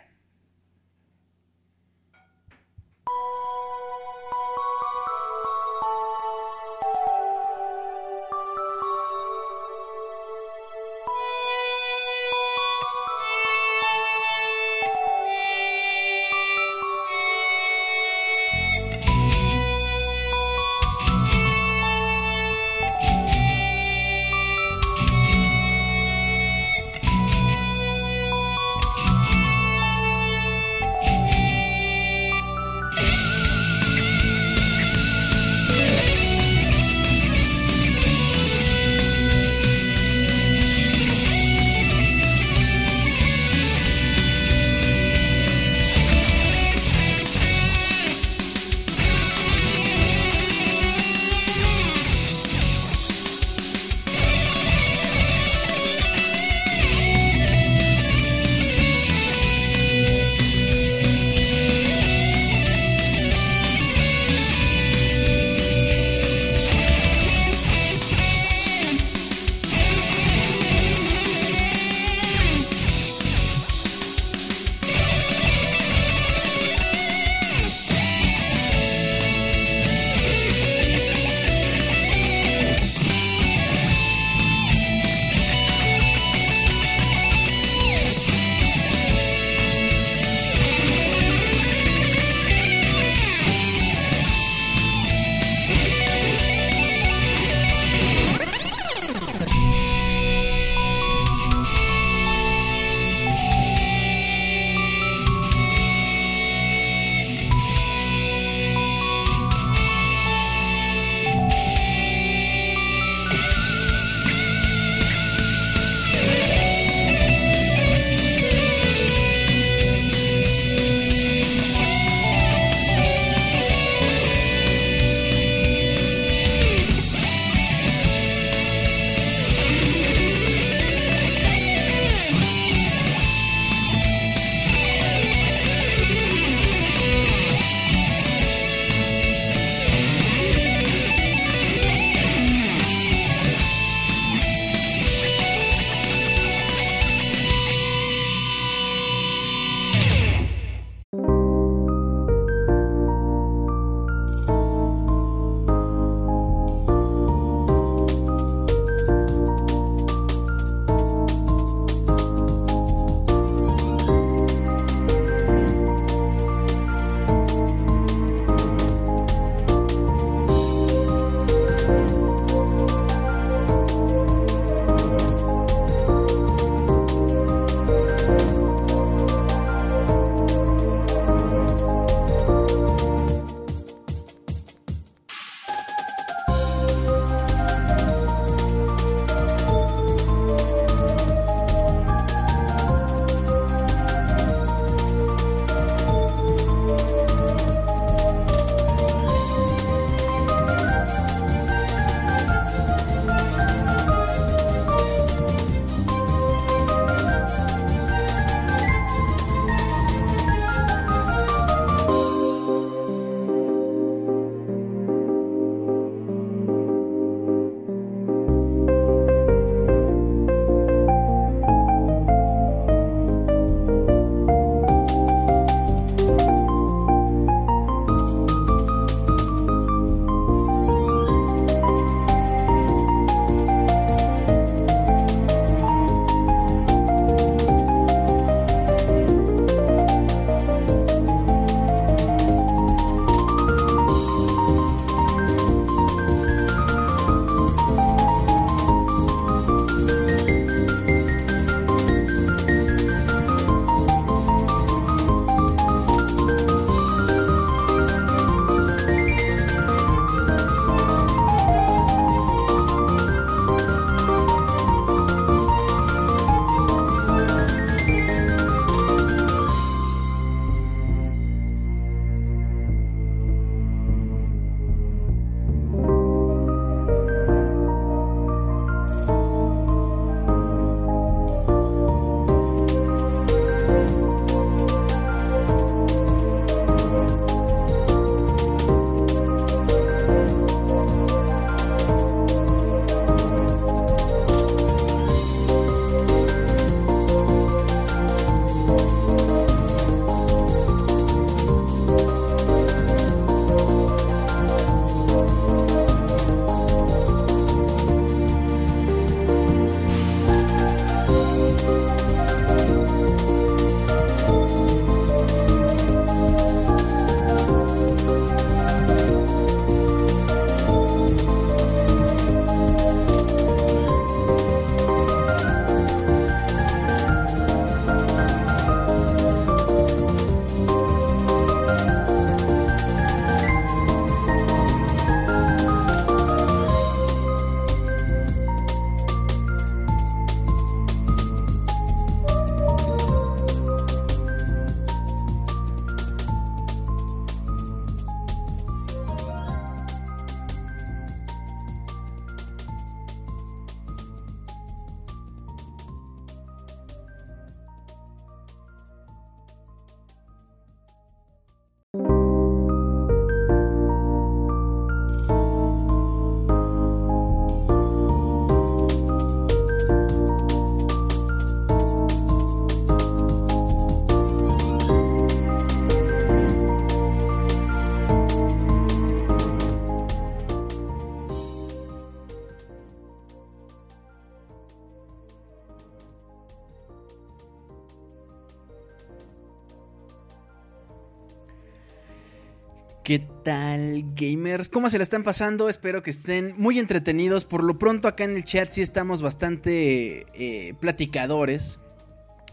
Speaker 2: ¿Cómo se la están pasando? Espero que estén muy entretenidos. Por lo pronto, acá en el chat sí estamos bastante eh, platicadores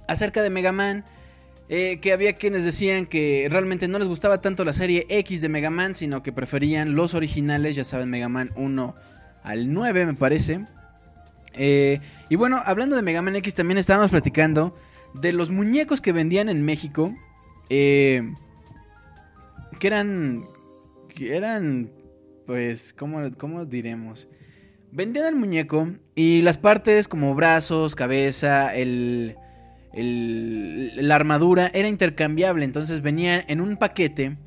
Speaker 2: acerca de Mega Man. Eh, que había quienes decían que realmente no les gustaba tanto la serie X de Mega Man, sino que preferían los originales, ya saben, Mega Man 1 al 9, me parece. Eh, y bueno, hablando de Mega Man X, también estábamos platicando de los muñecos que vendían en México. Eh, que eran. Que eran. Pues, ¿cómo, ¿cómo diremos? Vendían el muñeco y las partes como brazos, cabeza, el, el, la armadura era intercambiable. Entonces venía en un paquete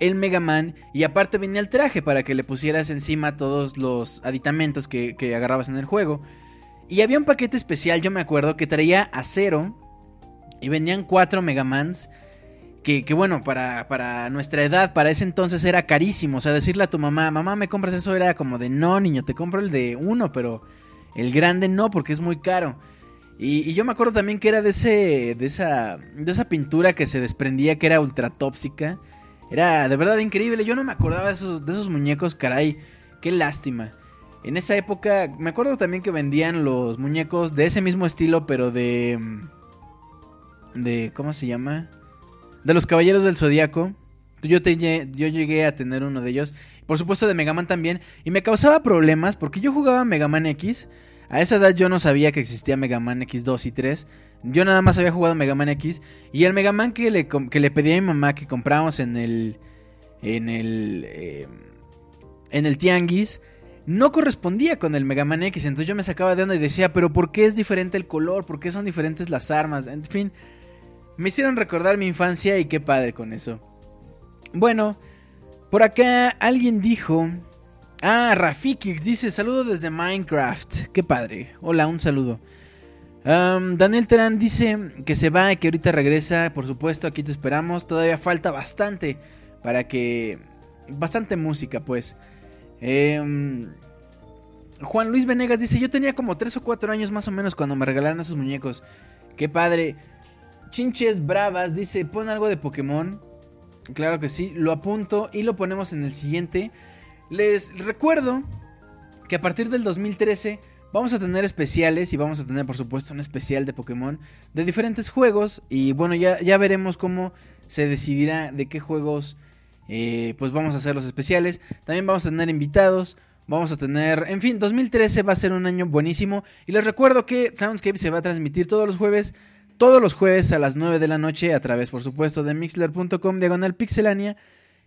Speaker 2: el Mega Man y aparte venía el traje para que le pusieras encima todos los aditamentos que, que agarrabas en el juego. Y había un paquete especial, yo me acuerdo, que traía acero y venían cuatro Megamans que, bueno, para, para nuestra edad, para ese entonces era carísimo. O sea, decirle a tu mamá, mamá, ¿me compras eso? Era como de, no, niño, te compro el de uno, pero el grande no, porque es muy caro. Y, yo me acuerdo también que era de, ese, de, esa, de esa pintura que se desprendía, que era ultra tóxica. Era de verdad increíble. Yo no me acordaba de esos, de esos muñecos, caray. Qué lástima. En esa época, me acuerdo también que vendían los muñecos de ese mismo estilo, pero de... de ¿Cómo se llama? De los Caballeros del Zodíaco. Yo, llegué a tener uno de ellos. Por supuesto de Mega Man también. Y me causaba problemas porque yo jugaba Mega Man X. A esa edad yo no sabía que existía Mega Man X2 y 3. Yo nada más había jugado Mega Man X. Y el Mega Man que le, que le pedí a mi mamá que compramos en el... En el... Eh, en el Tianguis. No correspondía con el Mega Man X. Entonces yo me sacaba de onda y decía, pero ¿por qué es diferente el color? ¿Por qué son diferentes las armas? En fin... Me hicieron recordar mi infancia y qué padre con eso. Bueno, por acá alguien dijo... Ah, Rafikix dice saludo desde Minecraft. Qué padre. Hola, un saludo. Daniel Terán dice que se va y que ahorita regresa. Por supuesto, aquí te esperamos. Todavía falta bastante para que... Bastante música, pues. Em, Juan Luis Venegas dice, yo tenía como 3 o 4 años más o menos cuando me regalaron esos muñecos. Qué padre. Chinches Bravas dice, pon algo de Pokémon. Claro que sí, lo apunto y lo ponemos en el siguiente. Les recuerdo que a partir del 2013 vamos a tener especiales y vamos a tener por supuesto un especial de Pokémon de diferentes juegos y bueno ya, ya veremos cómo se decidirá de qué juegos eh, pues vamos a hacer los especiales. También vamos a tener invitados. Vamos a tener, en fin, 2013 va a ser un año buenísimo. Y les recuerdo que Soundscape se va a transmitir todos los jueves todos los jueves a las 9 de la noche a través, por supuesto, de mixler.com diagonal pixelania.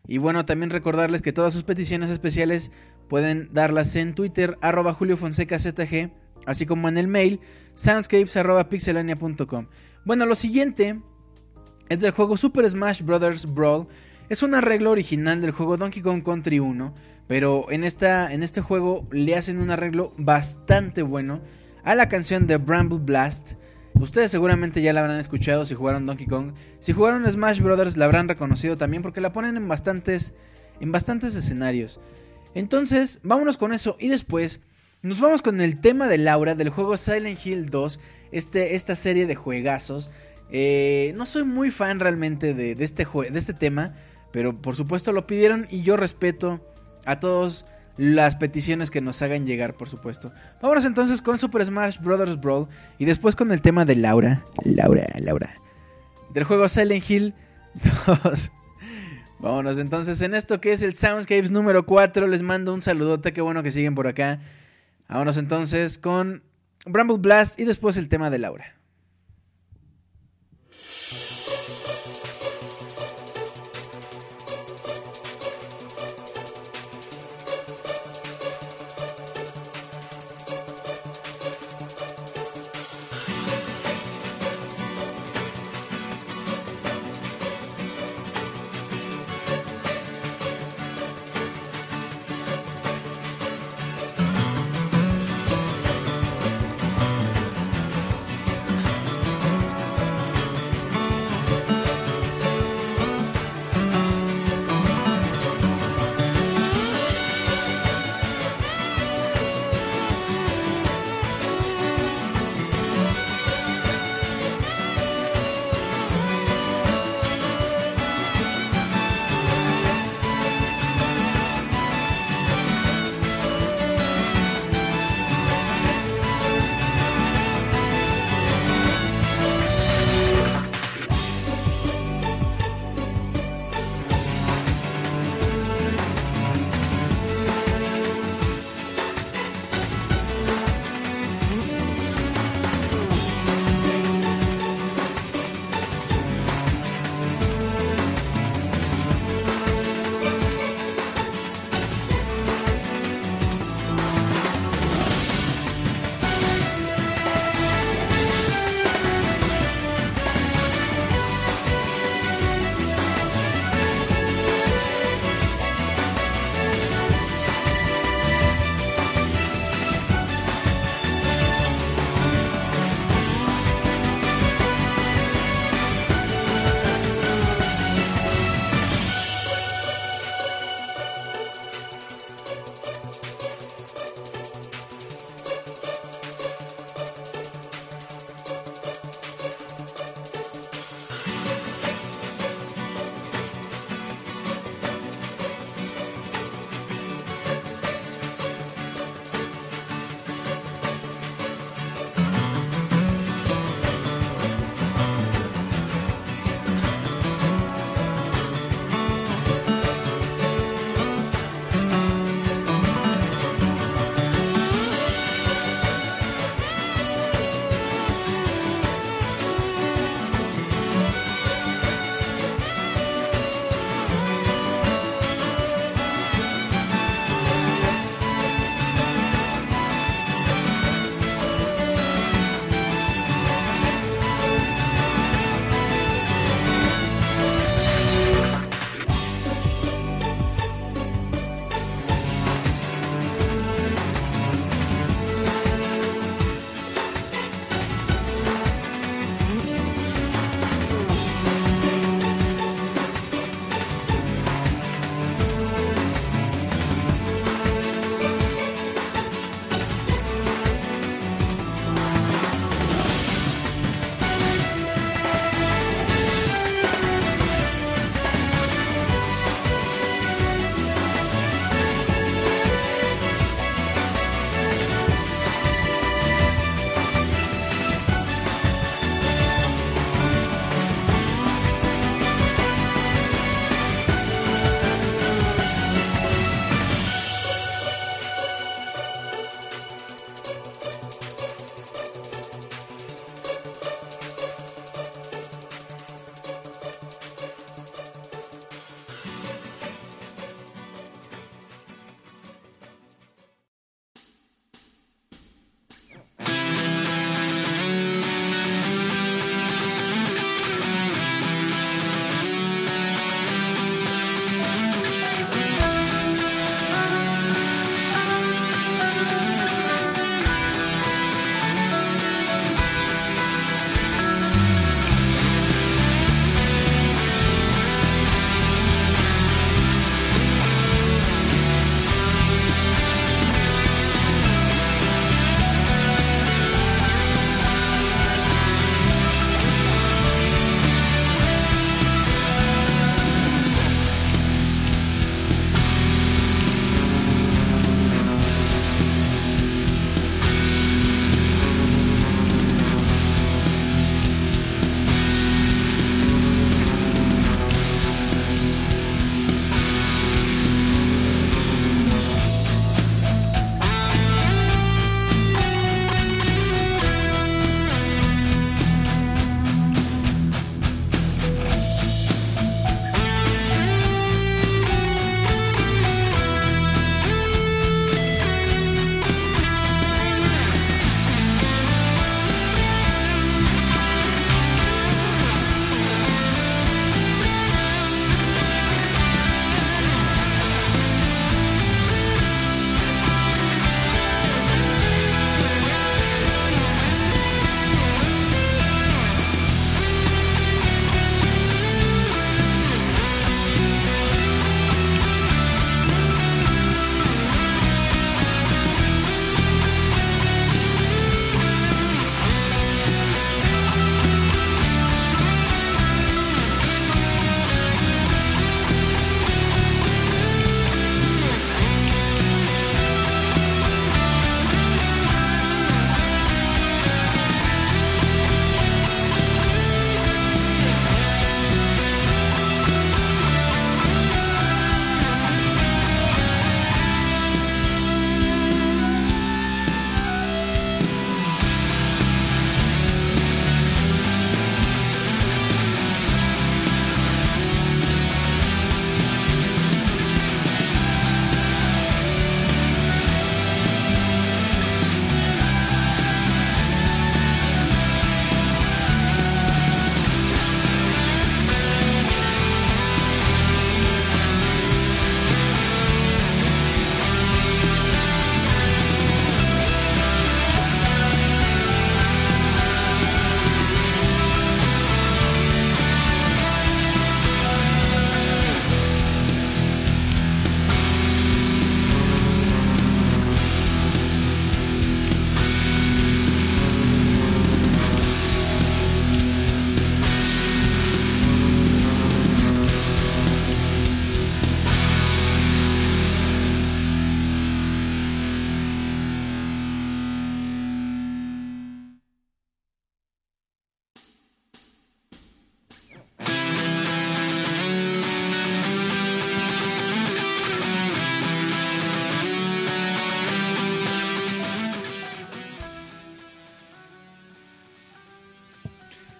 Speaker 2: Y bueno, también recordarles que todas sus peticiones especiales pueden darlas en Twitter, arroba Julio Fonseca ZG, así como en el mail, soundscapes arroba pixelania.com. Bueno, lo siguiente es del juego Super Smash Bros. Brawl. Es un arreglo original del juego Donkey Kong Country 1, pero en, esta, en este juego le hacen un arreglo bastante bueno a la canción de Bramble Blast Ustedes seguramente ya la habrán escuchado si jugaron Donkey Kong. Si jugaron Smash Brothers la habrán reconocido también porque la ponen en bastantes, en bastantes escenarios. Entonces, vámonos con eso y después nos vamos con el tema de Laura del juego Silent Hill 2, este, esta serie de juegazos. Eh, no soy muy fan realmente de, este, de este tema, pero por supuesto lo pidieron y yo respeto a todos las peticiones que nos hagan llegar, por supuesto. Vámonos entonces con Super Smash Bros. Brawl y después con el tema de Laura. Laura, Laura. Del juego Silent Hill 2. [LAUGHS] Vámonos entonces en esto que es el Soundscapes número 4. Les mando un saludote, qué bueno que siguen por acá. Vámonos entonces con Bramble Blast y después el tema de Laura.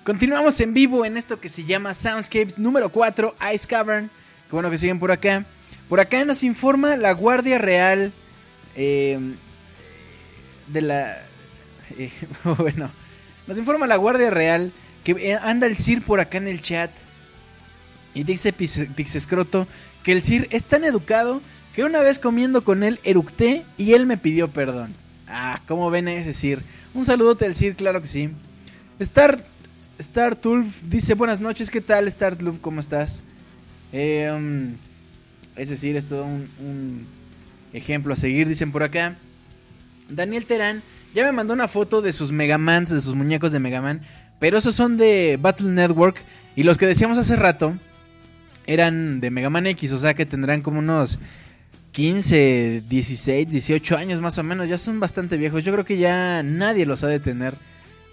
Speaker 2: Continuamos en vivo en esto que se llama Soundscapes número 4, Ice Cavern. Qué bueno que siguen por acá. Por acá nos informa la Guardia Real eh, de la... Eh, [LAUGHS] bueno, nos informa la Guardia Real que anda el Sir por acá en el chat. Y dice Pixescroto que el Sir es tan educado que una vez comiendo con él eructé y él me pidió perdón. Ah, ¿cómo ven ese Sir? Un saludote al Sir, claro que sí. Star Startulf dice buenas noches, ¿qué tal Startulf? ¿Cómo estás? Eh, um, es decir, es todo un, ejemplo a seguir, dicen por acá. Daniel Terán ya me mandó una foto de sus Megamans, de sus muñecos de Megaman, pero esos son de Battle Network y los que decíamos hace rato eran de Megaman X, o sea que tendrán como unos 15, 16, 18 años más o menos, ya son bastante viejos. Yo creo que ya nadie los ha de tener.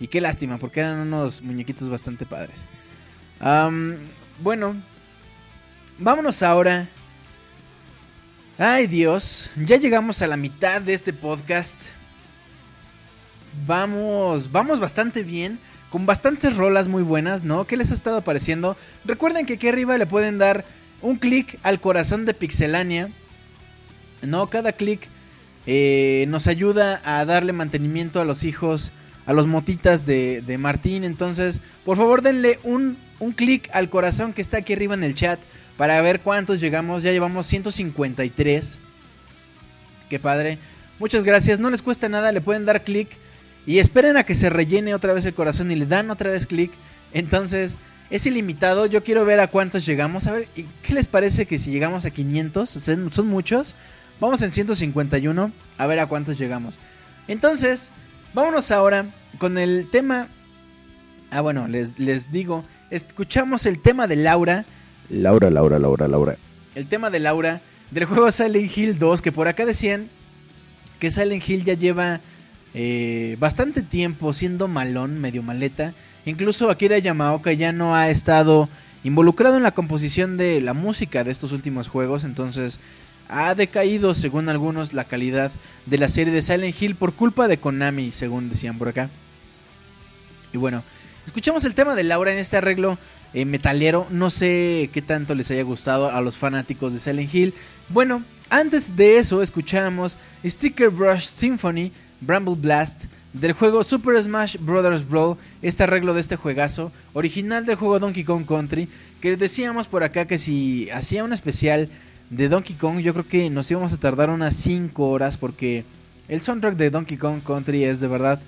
Speaker 2: Y qué lástima, porque eran unos muñequitos bastante padres. bueno, vámonos ahora. Ay Dios, ya llegamos a la mitad de este podcast. Vamos, vamos bastante bien, con bastantes rolas muy buenas, ¿no? ¿Qué les ha estado pareciendo? Recuerden que aquí arriba le pueden dar un clic al corazón de Pixelania. No, cada clic eh, nos ayuda a darle mantenimiento a los hijos a los motitas de, Martín. Entonces, por favor denle un, un clic al corazón que está aquí arriba en el chat para ver cuántos llegamos. Ya llevamos 153. Qué padre. Muchas gracias. No les cuesta nada, le pueden dar clic y esperen a que se rellene otra vez el corazón y le dan otra vez clic. Entonces, es ilimitado. Yo quiero ver a cuántos llegamos. A ver, ¿qué les parece que si llegamos a 500? Son muchos. Vamos en 151. A ver a cuántos llegamos. Entonces, Vámonos ahora con el tema. Ah, bueno, les, les digo. Escuchamos el tema de Laura. Laura, Laura, Laura, Laura. El tema de Laura del juego Silent Hill 2. Que por acá decían que Silent Hill ya lleva eh, bastante tiempo siendo malón, medio maleta. Incluso Akira Yamaoka ya no ha estado involucrado en la composición de la música de estos últimos juegos. Entonces ha decaído, según algunos, la calidad de la serie de Silent Hill por culpa de Konami, según decían por acá. Y bueno, escuchamos el tema de Laura en este arreglo eh, metalero. No sé qué tanto les haya gustado a los fanáticos de Silent Hill. Bueno, antes de eso escuchamos Sticker Brush Symphony, Bramble Blast, del juego Super Smash Bros. Brawl, este arreglo de este juegazo, original del juego Donkey Kong Country, que decíamos por acá que si hacía un especial de Donkey Kong, yo creo que nos íbamos a tardar unas 5 horas porque el soundtrack de Donkey Kong Country es de verdad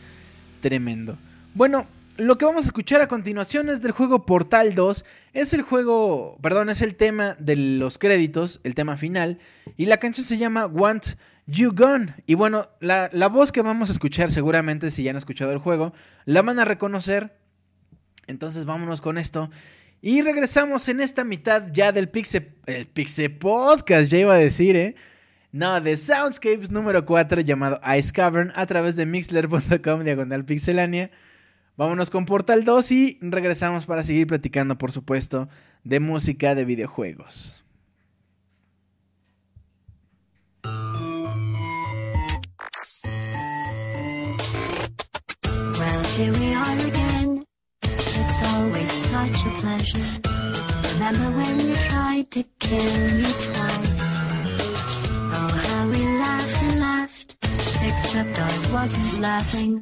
Speaker 2: tremendo. Bueno, lo que vamos a escuchar a continuación es del juego Portal 2. Es el juego, perdón, es el tema de los créditos, el tema final. Y la canción se llama Want You Gone. Y bueno, la, la voz que vamos a escuchar seguramente si ya han escuchado el juego, la van a reconocer. Entonces vámonos con esto. Y regresamos en esta mitad ya del Pixel, el Pixel Podcast, ya iba a decir, ¿eh? No, de Soundscapes número 4 llamado Ice Cavern a través de mixler.com diagonal pixelania. Vámonos con Portal 2 y regresamos para seguir platicando, por supuesto, de música de videojuegos. Such a pleasure. Remember when you tried to kill me twice? Oh, how we laughed and laughed. Except I wasn't laughing.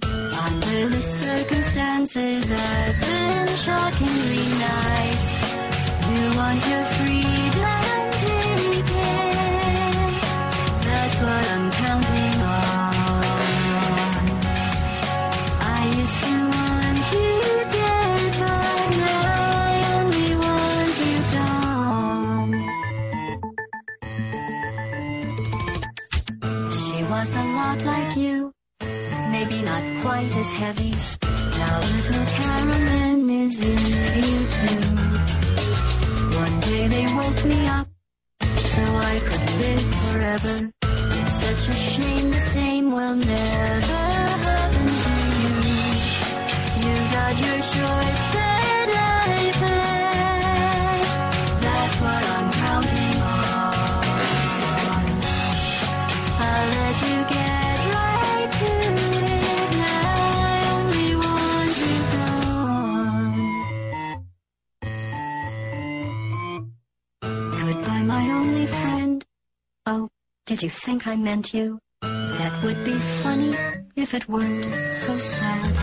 Speaker 2: Under the circumstances, I've been shockingly nice. You want your freedom, was a lot like you, maybe not quite as heavy. Now little Carolyn is in you too. One day they woke me up so I could live forever. It's such a shame the same will never happen to you. You got your short
Speaker 3: Did you think I meant you? That would be funny if it weren't so sad.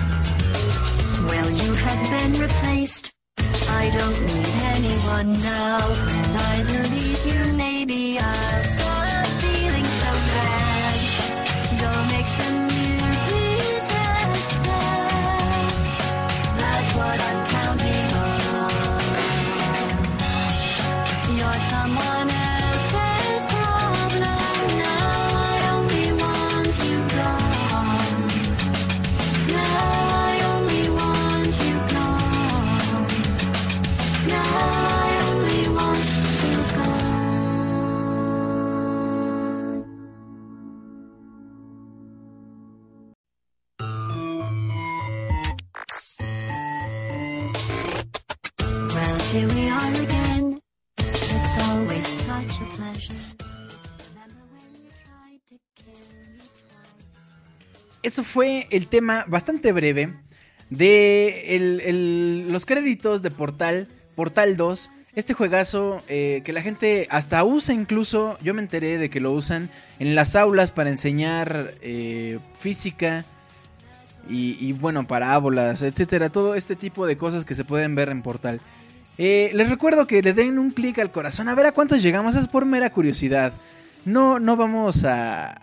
Speaker 3: Well, you have been replaced. I don't need anyone now. When I delete you, maybe I'll
Speaker 2: Eso fue el tema bastante breve de los créditos de Portal, Portal 2. Este juegazo eh, que la gente hasta usa incluso, yo me enteré de que lo usan en las aulas para enseñar eh, física y, y, bueno, parábolas, etcétera. Todo este tipo de cosas que se pueden ver en Portal. Eh, les recuerdo que le den un clic al corazón a ver a cuántos llegamos, es por mera curiosidad. No, no vamos a...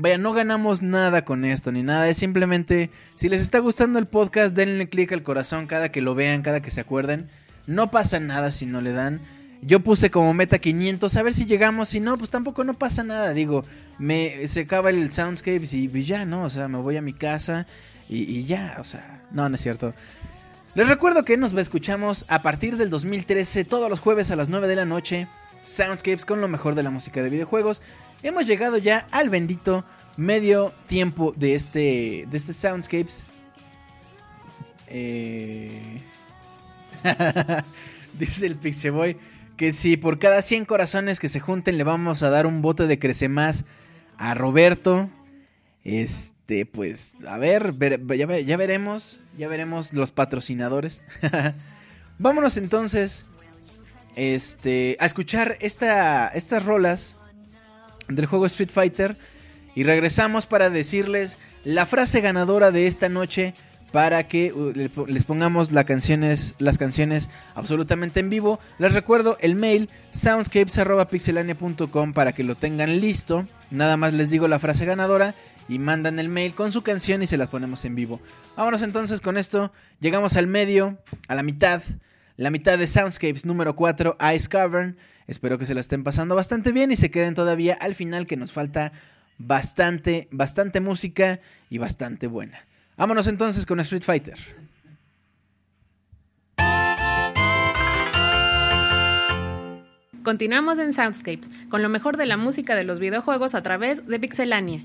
Speaker 2: Vaya, no ganamos nada con esto ni nada, es simplemente si les está gustando el podcast, denle clic al corazón cada que lo vean, cada que se acuerden. No pasa nada si no le dan. Yo puse como meta 500, a ver si llegamos, si no, pues tampoco no pasa nada, digo, me se acaba el Soundscapes y pues ya, ¿no? O sea, me voy a mi casa y, y ya, o sea, no, no es cierto. Les recuerdo que nos escuchamos a partir del 2013 todos los jueves a las 9 de la noche. Soundscapes con lo mejor de la música de videojuegos. Hemos llegado ya al bendito medio tiempo de este, de este Soundscapes. Eh... [LAUGHS] Dice el Pixeboy que si por cada 100 corazones que se junten le vamos a dar un bote de crece más a Roberto. Este, pues, a ver, ya, ya veremos, ya veremos los patrocinadores. [LAUGHS] Vámonos entonces, este, a escuchar esta, estas rolas del juego Street Fighter y regresamos para decirles la frase ganadora de esta noche para que uh, les pongamos las canciones absolutamente en vivo. Les recuerdo el mail soundscapes.pixelania.com para que lo tengan listo. Nada más les digo la frase ganadora y mandan el mail con su canción y se las ponemos en vivo. Vámonos entonces con esto. Llegamos al medio, a la mitad. La mitad de Soundscapes número 4, Ice Cavern. Espero que se la estén pasando bastante bien y se queden todavía al final que nos falta bastante, bastante música y bastante buena. Vámonos entonces con Street Fighter.
Speaker 1: Continuamos en Soundscapes, con lo mejor de la música de los videojuegos a través de Pixelania.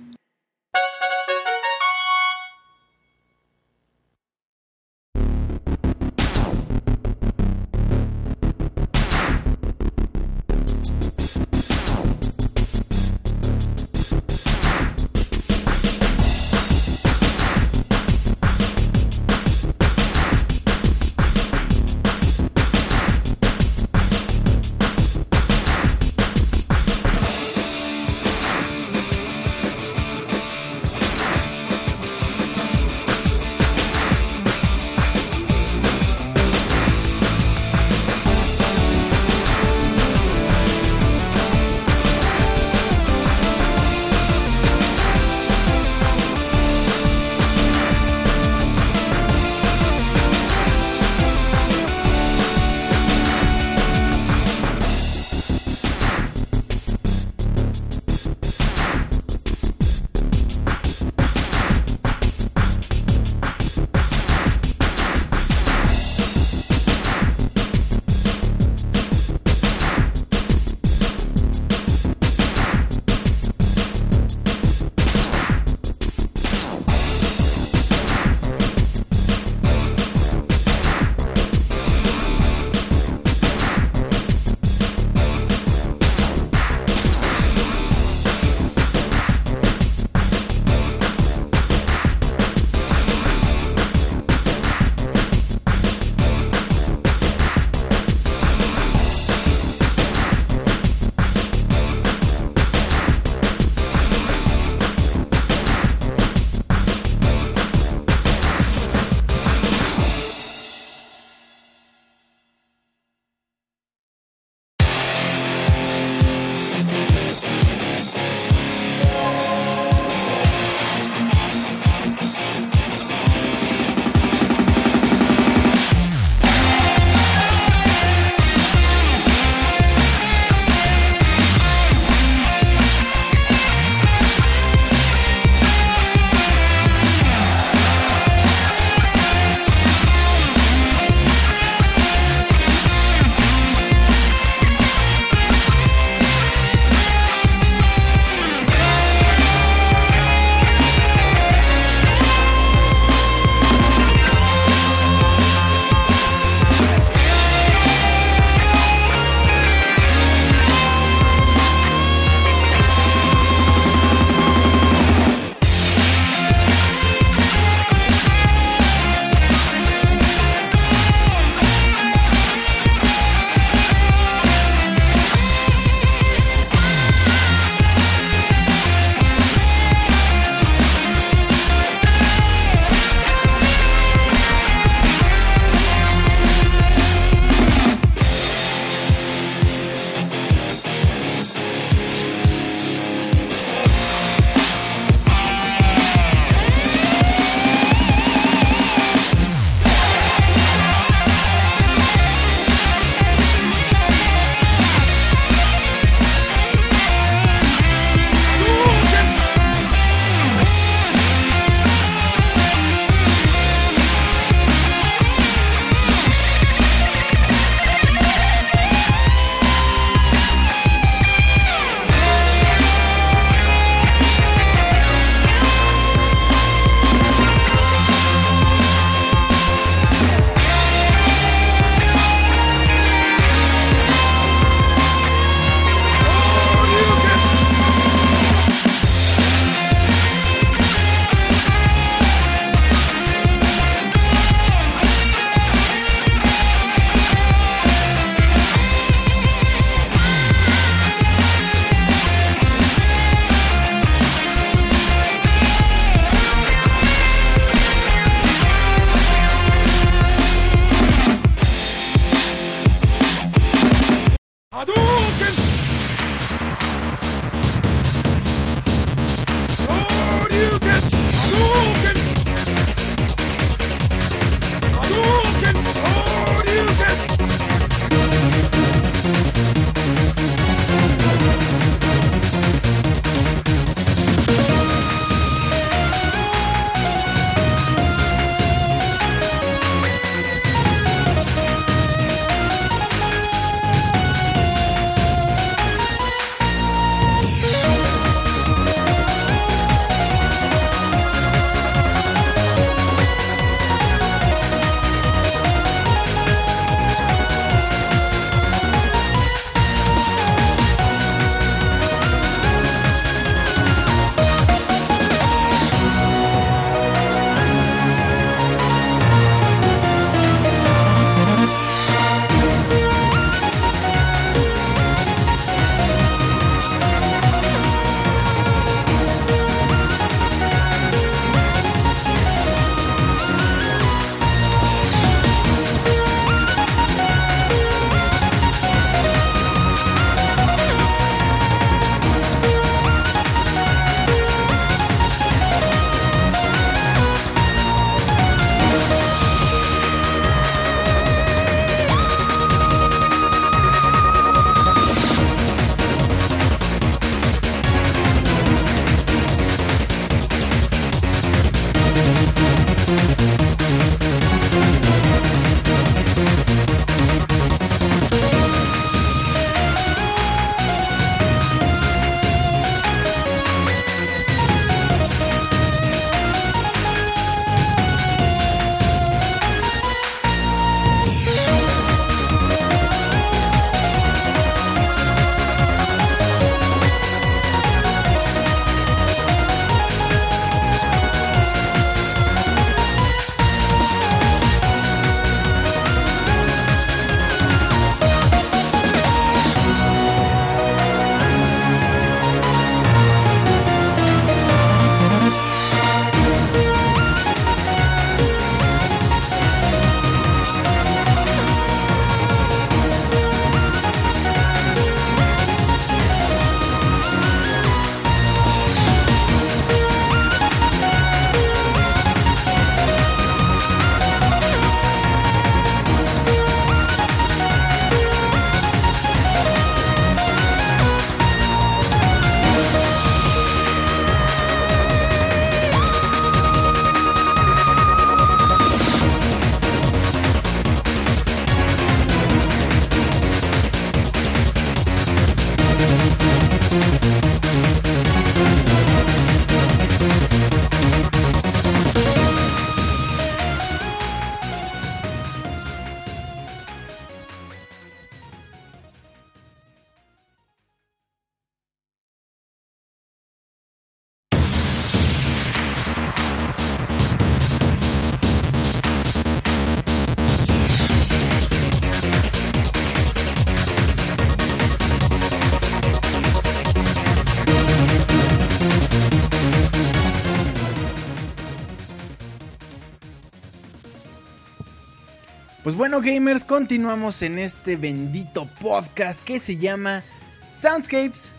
Speaker 2: Pues bueno, gamers, continuamos en este bendito podcast que se llama Soundscapes.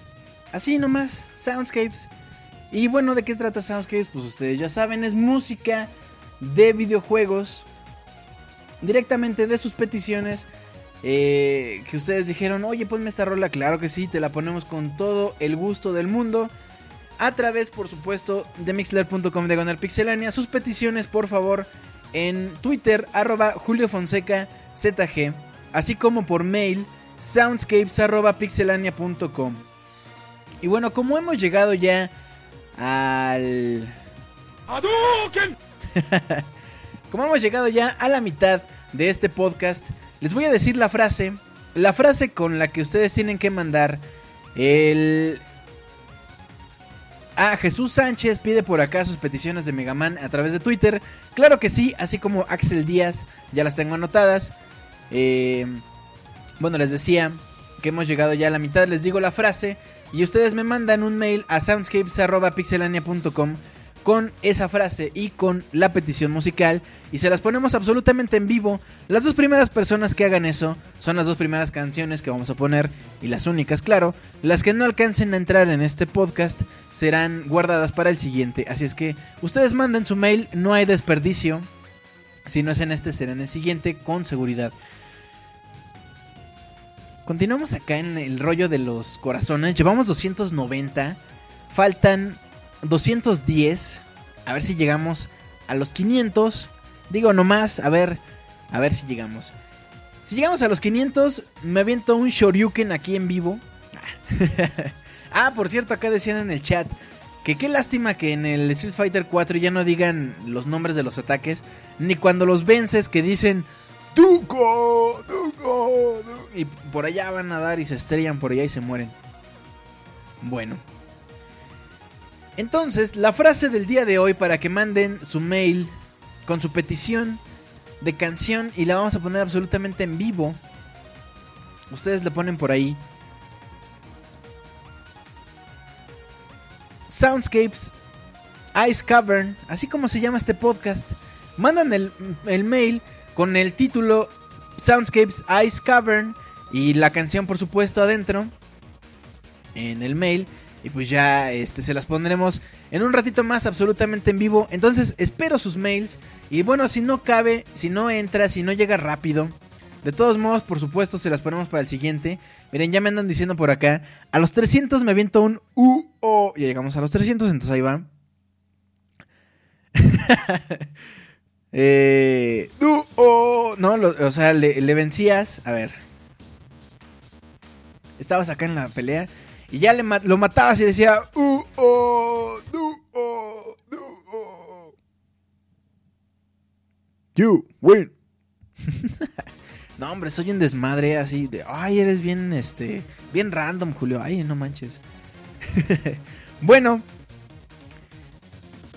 Speaker 2: Así nomás, Soundscapes. Y bueno, ¿de qué trata Soundscapes? Pues ustedes ya saben, es música de videojuegos. Directamente de sus peticiones. eh, que ustedes dijeron, oye, ponme esta rola. Claro que sí, te la ponemos con todo el gusto del mundo. A través, por supuesto, de mixler.com de pixelania. Sus peticiones, por favor, en Twitter, arroba Julio Fonseca ZG. Así como por mail, soundscapes arroba pixelania.com. Y bueno, como hemos llegado ya al... [LAUGHS] como hemos llegado ya a la mitad de este podcast, les voy a decir la frase, la frase con la que ustedes tienen que mandar el... Ah, Jesús Sánchez pide por acá sus peticiones de Mega Man a través de Twitter. Claro que sí, así como Axel Díaz, ya las tengo anotadas. Eh, bueno, les decía que hemos llegado ya a la mitad, les digo la frase y ustedes me mandan un mail a soundscapes.pixelania.com con esa frase y con la petición musical y se las ponemos absolutamente en vivo. Las dos primeras personas que hagan eso son las dos primeras canciones que vamos a poner y las únicas, claro. Las que no alcancen a entrar en este podcast serán guardadas para el siguiente. Así es que ustedes manden su mail, no hay desperdicio. Si no es en este, será en el siguiente con seguridad. Continuamos acá en el rollo de los corazones. Llevamos 290. Faltan 210. A ver si llegamos a los 500. Digo nomás, a ver, a ver si llegamos. Si llegamos a los 500, me aviento un Shoryuken aquí en vivo. [LAUGHS] ah, por cierto, acá decían en el chat que qué lástima que en el Street Fighter 4 ya no digan los nombres de los ataques, ni cuando los vences que dicen Duco, Duco, y por allá van a dar y se estrellan por allá y se mueren. Bueno. Entonces, la frase del día de hoy para que manden su mail con su petición de canción y la vamos a poner absolutamente en vivo. Ustedes le ponen por ahí. Soundscapes Ice Cavern, así como se llama este podcast. Mandan el, el mail con el título Soundscapes Ice Cavern y la canción por supuesto adentro en el mail y pues ya este se las pondremos en un ratito más absolutamente en vivo. Entonces, espero sus mails y bueno, si no cabe, si no entra, si no llega rápido, de todos modos, por supuesto, se las ponemos para el siguiente. Miren, ya me andan diciendo por acá, a los 300 me aviento un U O. Ya llegamos a los 300, entonces ahí va. [LAUGHS] Eh, du, oh, no, o sea, le, le vencías. A ver. Estabas acá en la pelea. Y ya le lo matabas y decía. Uh, oh, du, oh, du, oh. You win. [LAUGHS] no, hombre, soy un desmadre así de. Ay, eres bien, este. Bien random, Julio. Ay, no manches. [LAUGHS] bueno.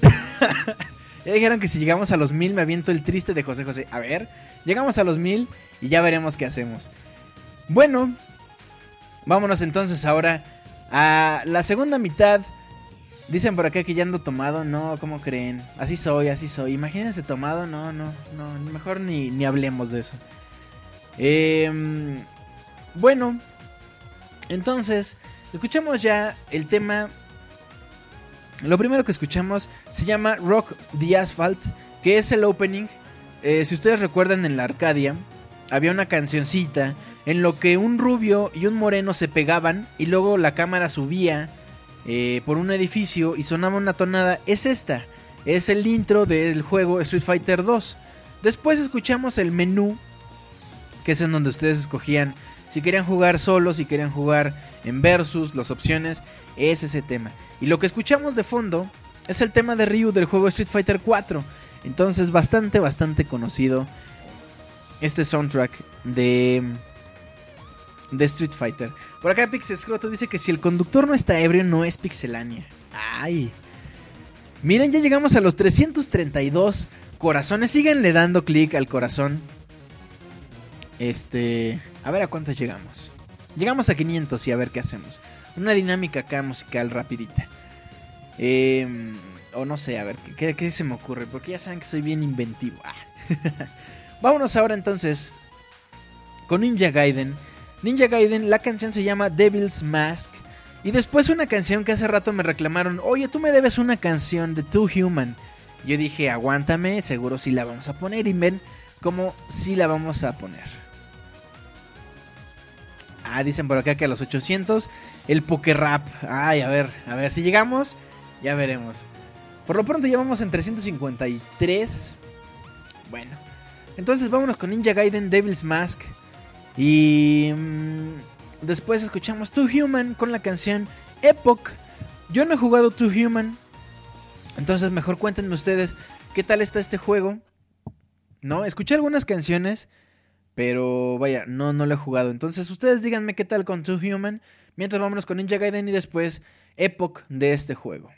Speaker 2: [LAUGHS] Ya dijeron que si llegamos a los mil me aviento el triste de José José. A ver, llegamos a los mil y ya veremos qué hacemos. Bueno, vámonos entonces ahora a la segunda mitad. Dicen por acá que ya ando tomado. No, ¿cómo creen? Así soy, así soy. Imagínense tomado. No, no, no. Mejor ni, ni hablemos de eso. Em, bueno, entonces, escuchamos ya el tema lo primero que escuchamos se llama Rock the Asphalt, que es el opening. Eh, si ustedes recuerdan en la Arcadia, había una cancioncita en lo que un rubio y un moreno se pegaban y luego la cámara subía eh, por un edificio y sonaba una tonada. Es esta, es el intro del juego Street Fighter 2. Después escuchamos el menú, que es en donde ustedes escogían si querían jugar solo, si querían jugar en versus, las opciones, es ese tema. Y lo que escuchamos de fondo es el tema de Ryu del juego Street Fighter 4. Entonces, bastante, bastante conocido este soundtrack de, de Street Fighter. Por acá Pixescroto dice que si el conductor no está ebrio, no es pixelania. Ay. Miren, ya llegamos a los 332 corazones. Síganle dando clic al corazón. Este. A ver a cuántos llegamos. Llegamos a 500 y a ver qué hacemos. Una dinámica acá musical rapidita. Eh, o no sé, a ver, ¿qué, qué se me ocurre? Porque ya saben que soy bien inventivo. Ah. [LAUGHS] Vámonos ahora entonces con Ninja Gaiden. Ninja Gaiden, la canción se llama Devil's Mask. Y después una canción que hace rato me reclamaron, oye, tú me debes una canción de Too Human. Yo dije, aguántame, seguro sí la vamos a poner. Y ven cómo sí la vamos a poner. Ah, dicen por acá que a los 800 el Poker Rap. Ay, a ver, a ver, si llegamos, ya veremos. Por lo pronto ya vamos en 353. Bueno, entonces vámonos con Ninja Gaiden Devil's Mask. Y mm, después escuchamos Too Human con la canción Epoch. Yo no he jugado Too Human. Entonces mejor cuéntenme ustedes qué tal está este juego. No, escuché algunas canciones. Pero vaya, no, no lo he jugado. Entonces ustedes díganme qué tal con Too Human. Mientras vámonos con Ninja Gaiden y después Epoch de este juego.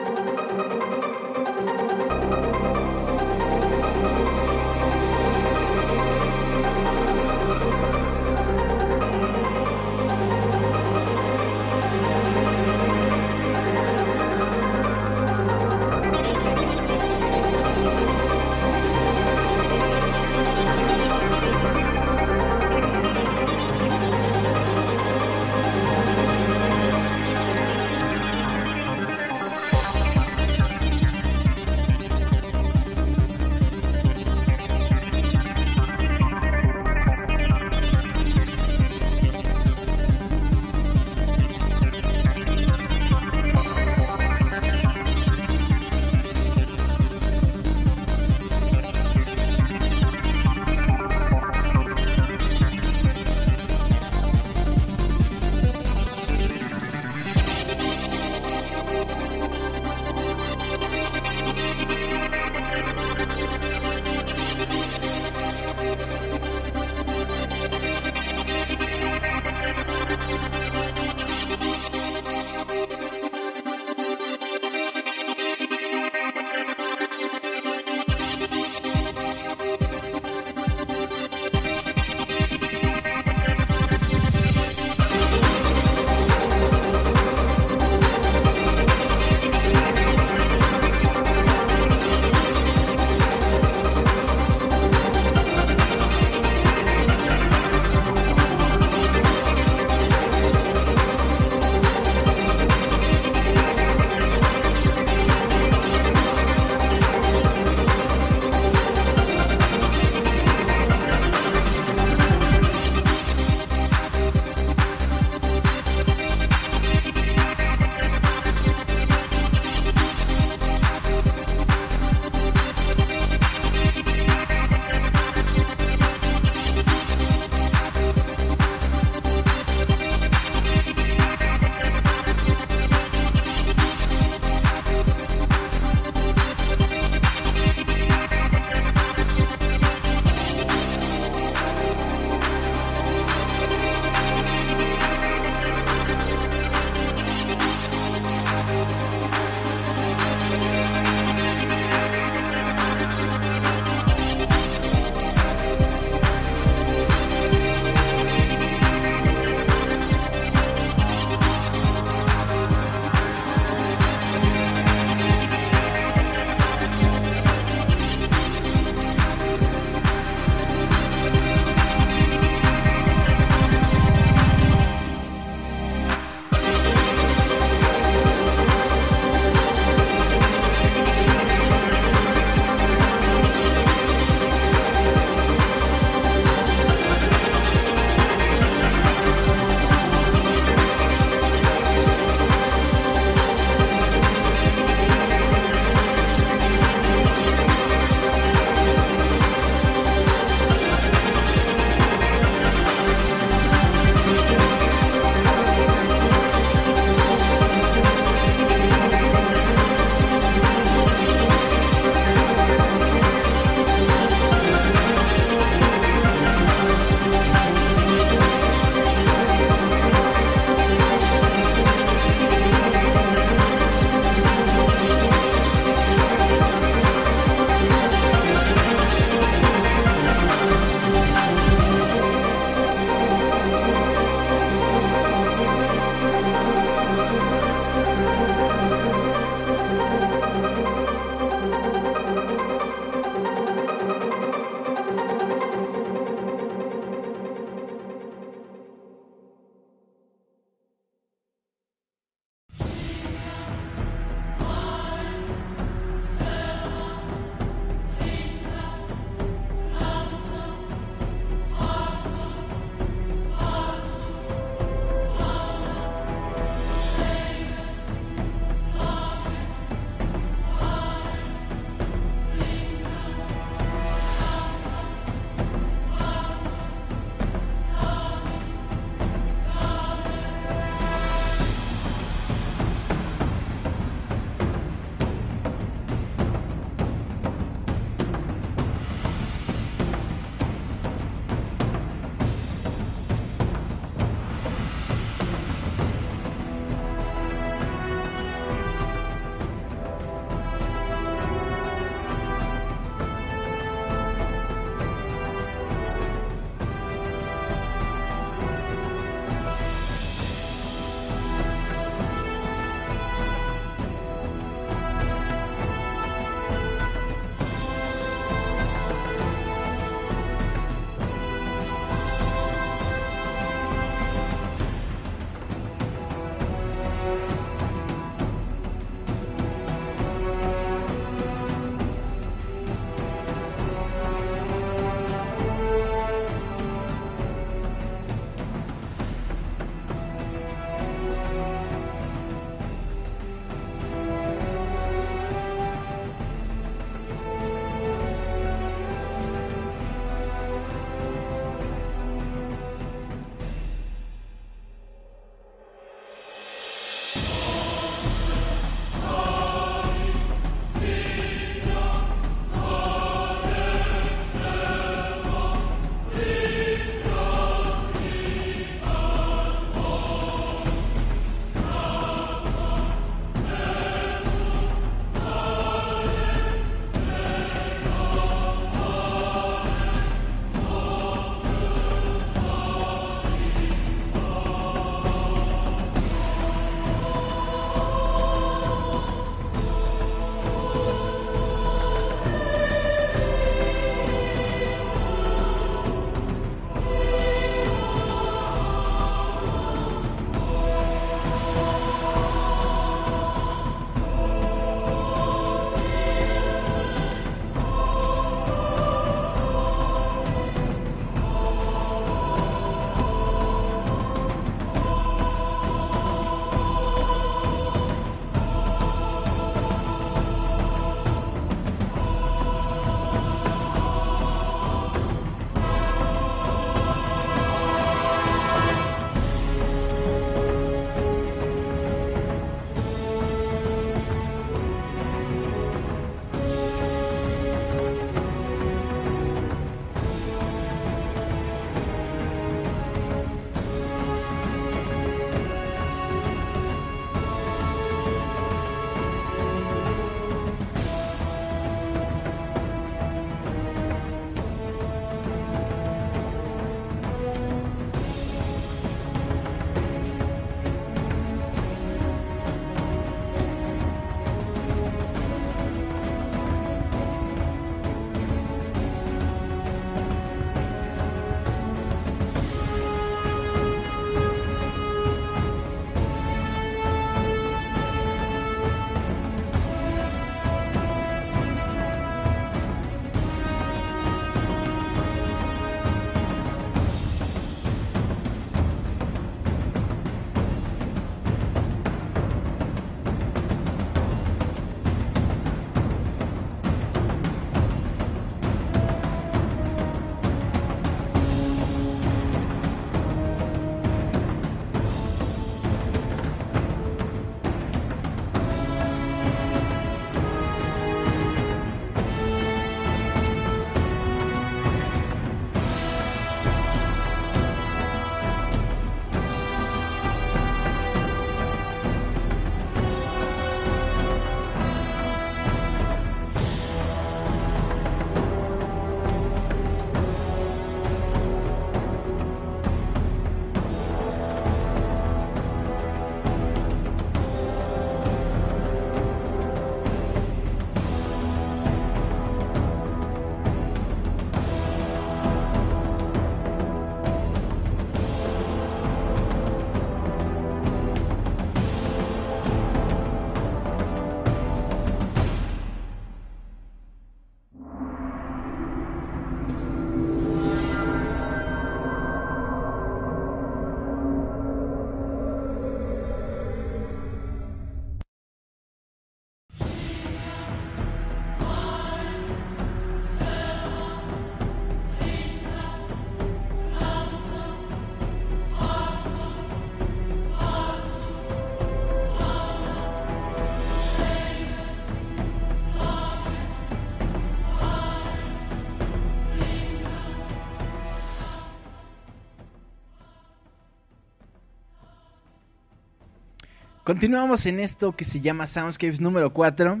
Speaker 2: Continuamos en esto que se llama Soundscapes número 4.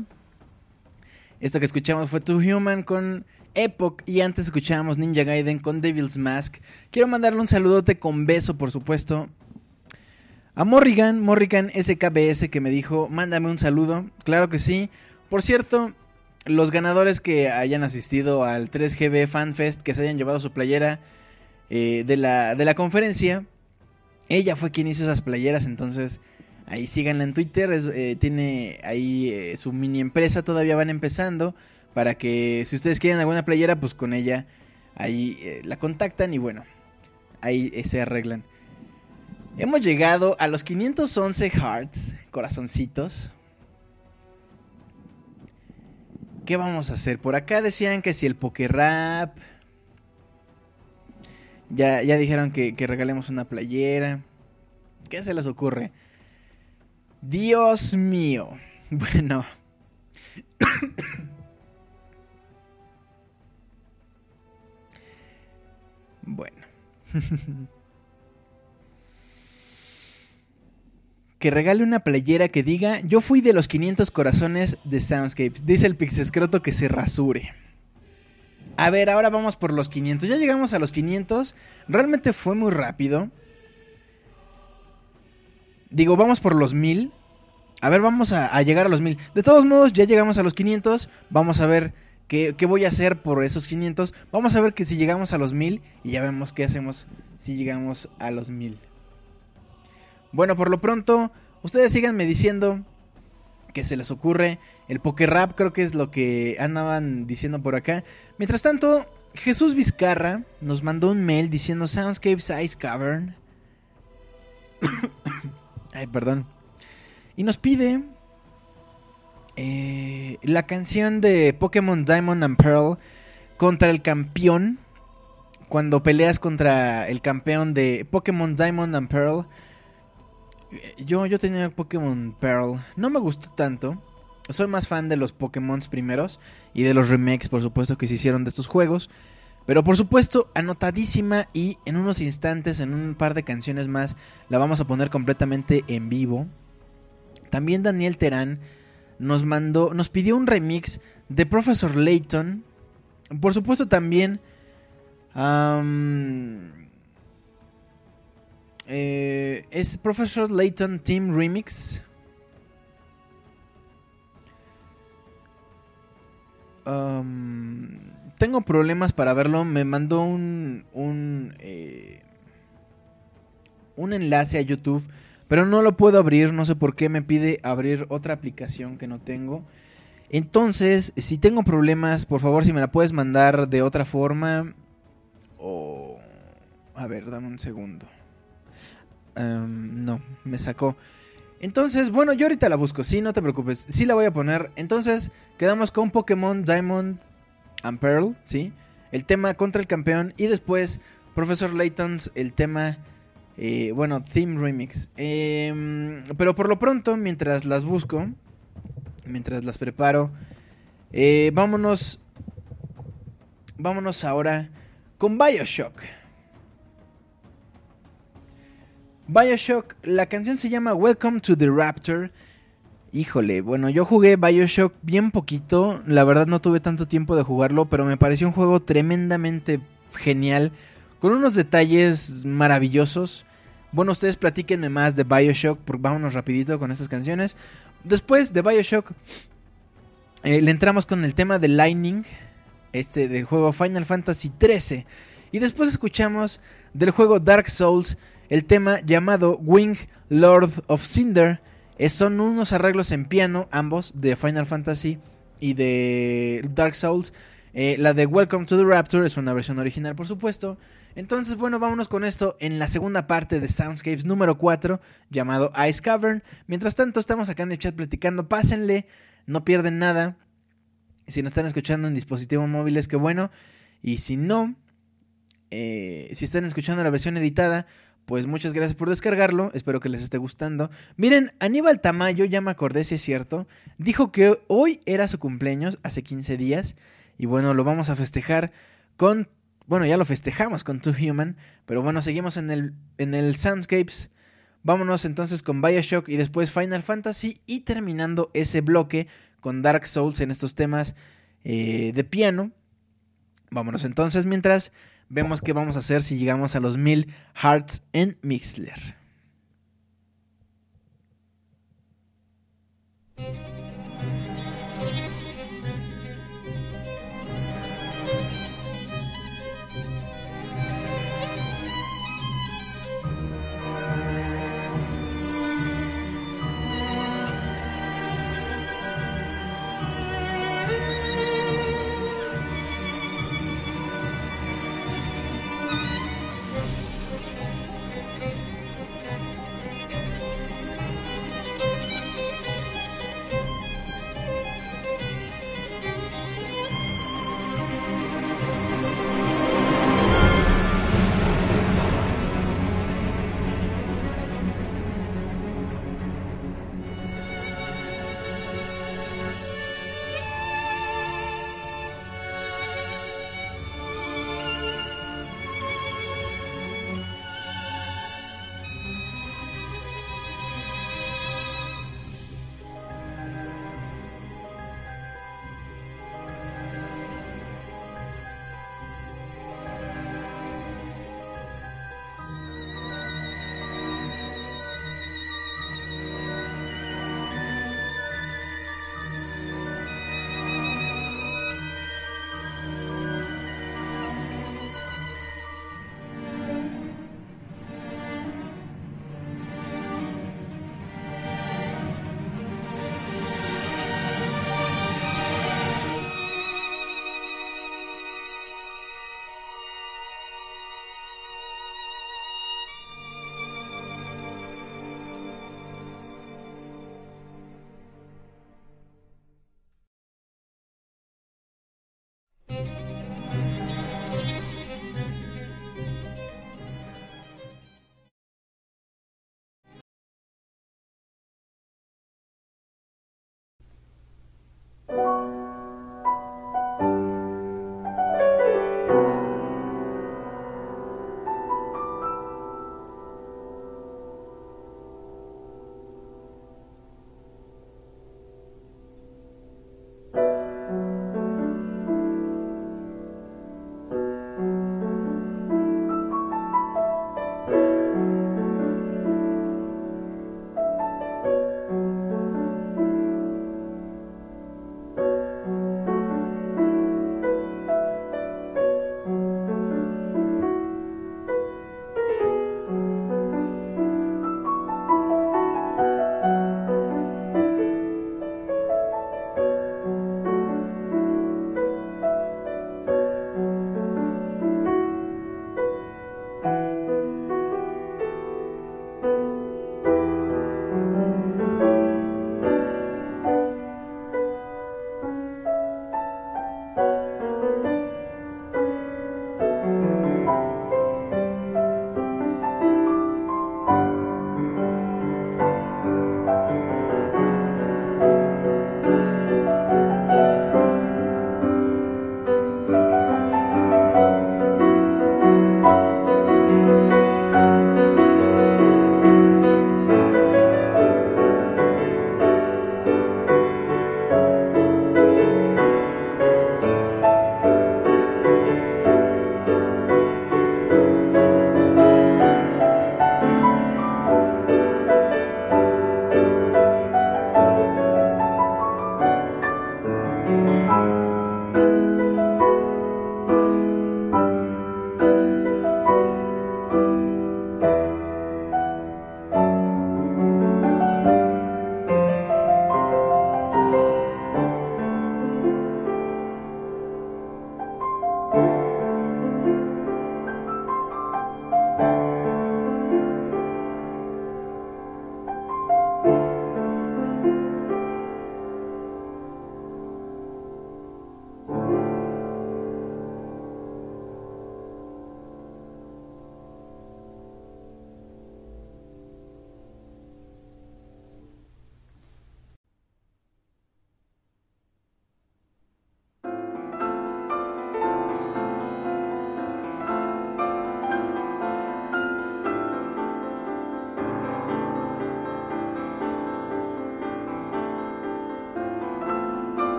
Speaker 2: Esto que escuchamos fue Too Human con Epoch y antes escuchábamos Ninja Gaiden con Devil's Mask. Quiero mandarle un saludote con beso, por supuesto, a Morrigan, Morrigan SKBS que me dijo, mándame un saludo. Claro que sí. Por cierto, los ganadores que hayan asistido al 3GB FanFest, que se hayan llevado su playera eh, de, la, de la conferencia, ella fue quien hizo esas playeras, entonces ahí síganla en Twitter, eh, tiene ahí eh, su mini empresa, todavía van empezando, para que si ustedes quieren alguna playera, pues con ella ahí la contactan y bueno, ahí se arreglan. Hemos llegado a los 511 hearts, corazoncitos. ¿Qué vamos a hacer? Por acá decían que si el Pokerrap. Ya, ya dijeron que, que regalemos una playera. ¿Qué se les ocurre? Dios mío. Bueno. bueno. que regale una playera que diga yo fui de los 500 corazones de Soundscapes. Dice el Pixescroto que se rasure. A ver, ahora vamos por los 500. Ya llegamos a los 500. Realmente fue muy rápido. Digo, vamos por los 1000. A ver, vamos a, llegar a los 1000. De todos modos, ya llegamos a los 500. Vamos a ver qué, qué, voy a hacer por esos 500. Vamos a ver que si llegamos a los 1000 y ya vemos qué hacemos si llegamos a los 1000. Bueno, por lo pronto, ustedes síganme diciendo que se les ocurre. El poker rap creo que es lo que andaban diciendo por acá. Mientras tanto, Jesús Vizcarra nos mandó un mail diciendo Soundscapes Ice Cavern. [COUGHS] Ay, perdón. Y nos pide eh, la canción de Pokémon Diamond and Pearl contra el campeón. Cuando peleas contra el campeón de Pokémon Diamond and Pearl yo, yo tenía Pokémon Pearl. No me gustó tanto. Soy más fan de los Pokémon primeros y de los remakes, por supuesto, que se hicieron de estos juegos. Pero por supuesto, anotadísima y en unos instantes, en un par de canciones más, la vamos a poner completamente en vivo. También Daniel Terán nos mandó, nos pidió un remix de Professor Layton. Por supuesto también eh, es Professor Layton Team Remix. Tengo problemas para verlo. Me mandó un un, eh, un enlace a YouTube, pero no lo puedo abrir. No sé por qué me pide abrir otra aplicación que no tengo. Entonces, si tengo problemas, por favor, si me la puedes mandar de otra forma. O... A ver, dame un segundo. Em, no, me sacó. Entonces, bueno, yo ahorita la busco, sí, no te preocupes, sí la voy a poner. Entonces, quedamos con Pokémon Diamond and Pearl, ¿sí? El tema contra el campeón y después Professor Layton's el tema, eh, bueno, Theme Remix. Em, pero por lo pronto, mientras las busco, mientras las preparo, eh, vámonos, vámonos ahora con Bioshock. Bioshock, la canción se llama Welcome to the Raptor. Híjole, bueno, yo jugué Bioshock bien poquito, la verdad no tuve tanto tiempo de jugarlo, pero me pareció un juego tremendamente genial, con unos detalles maravillosos. Bueno, ustedes platíquenme más de Bioshock, porque vámonos rapidito con estas canciones. Después de Bioshock, eh, le entramos con el tema de Lightning, este del juego Final Fantasy XIII. Y después escuchamos del juego Dark Souls el tema llamado Wing Lord of Cinder son unos arreglos en piano, ambos de Final Fantasy y de Dark Souls. Eh, la de Welcome to the Rapture es una versión original, por supuesto. Entonces, bueno, vámonos con esto en la segunda parte de Soundscapes número 4, llamado Ice Cavern. Mientras tanto, estamos acá en el chat platicando. Pásenle, no pierden nada. Si nos están escuchando en dispositivos móviles, qué bueno. Y si no, eh, si están escuchando la versión editada, pues muchas gracias por descargarlo, espero que les esté gustando. Miren, Aníbal Tamayo, ya me acordé si es cierto, dijo que hoy era su cumpleaños, hace 15 días, y bueno, lo vamos a festejar con, bueno, ya lo festejamos con Two Human, pero bueno, seguimos en el, en el Soundscapes Vámonos entonces con Bioshock y después Final Fantasy y terminando ese bloque con Dark Souls en estos temas eh, de piano. Vámonos entonces mientras vemos qué vamos a hacer si llegamos a los 1000 hearts en Mixler.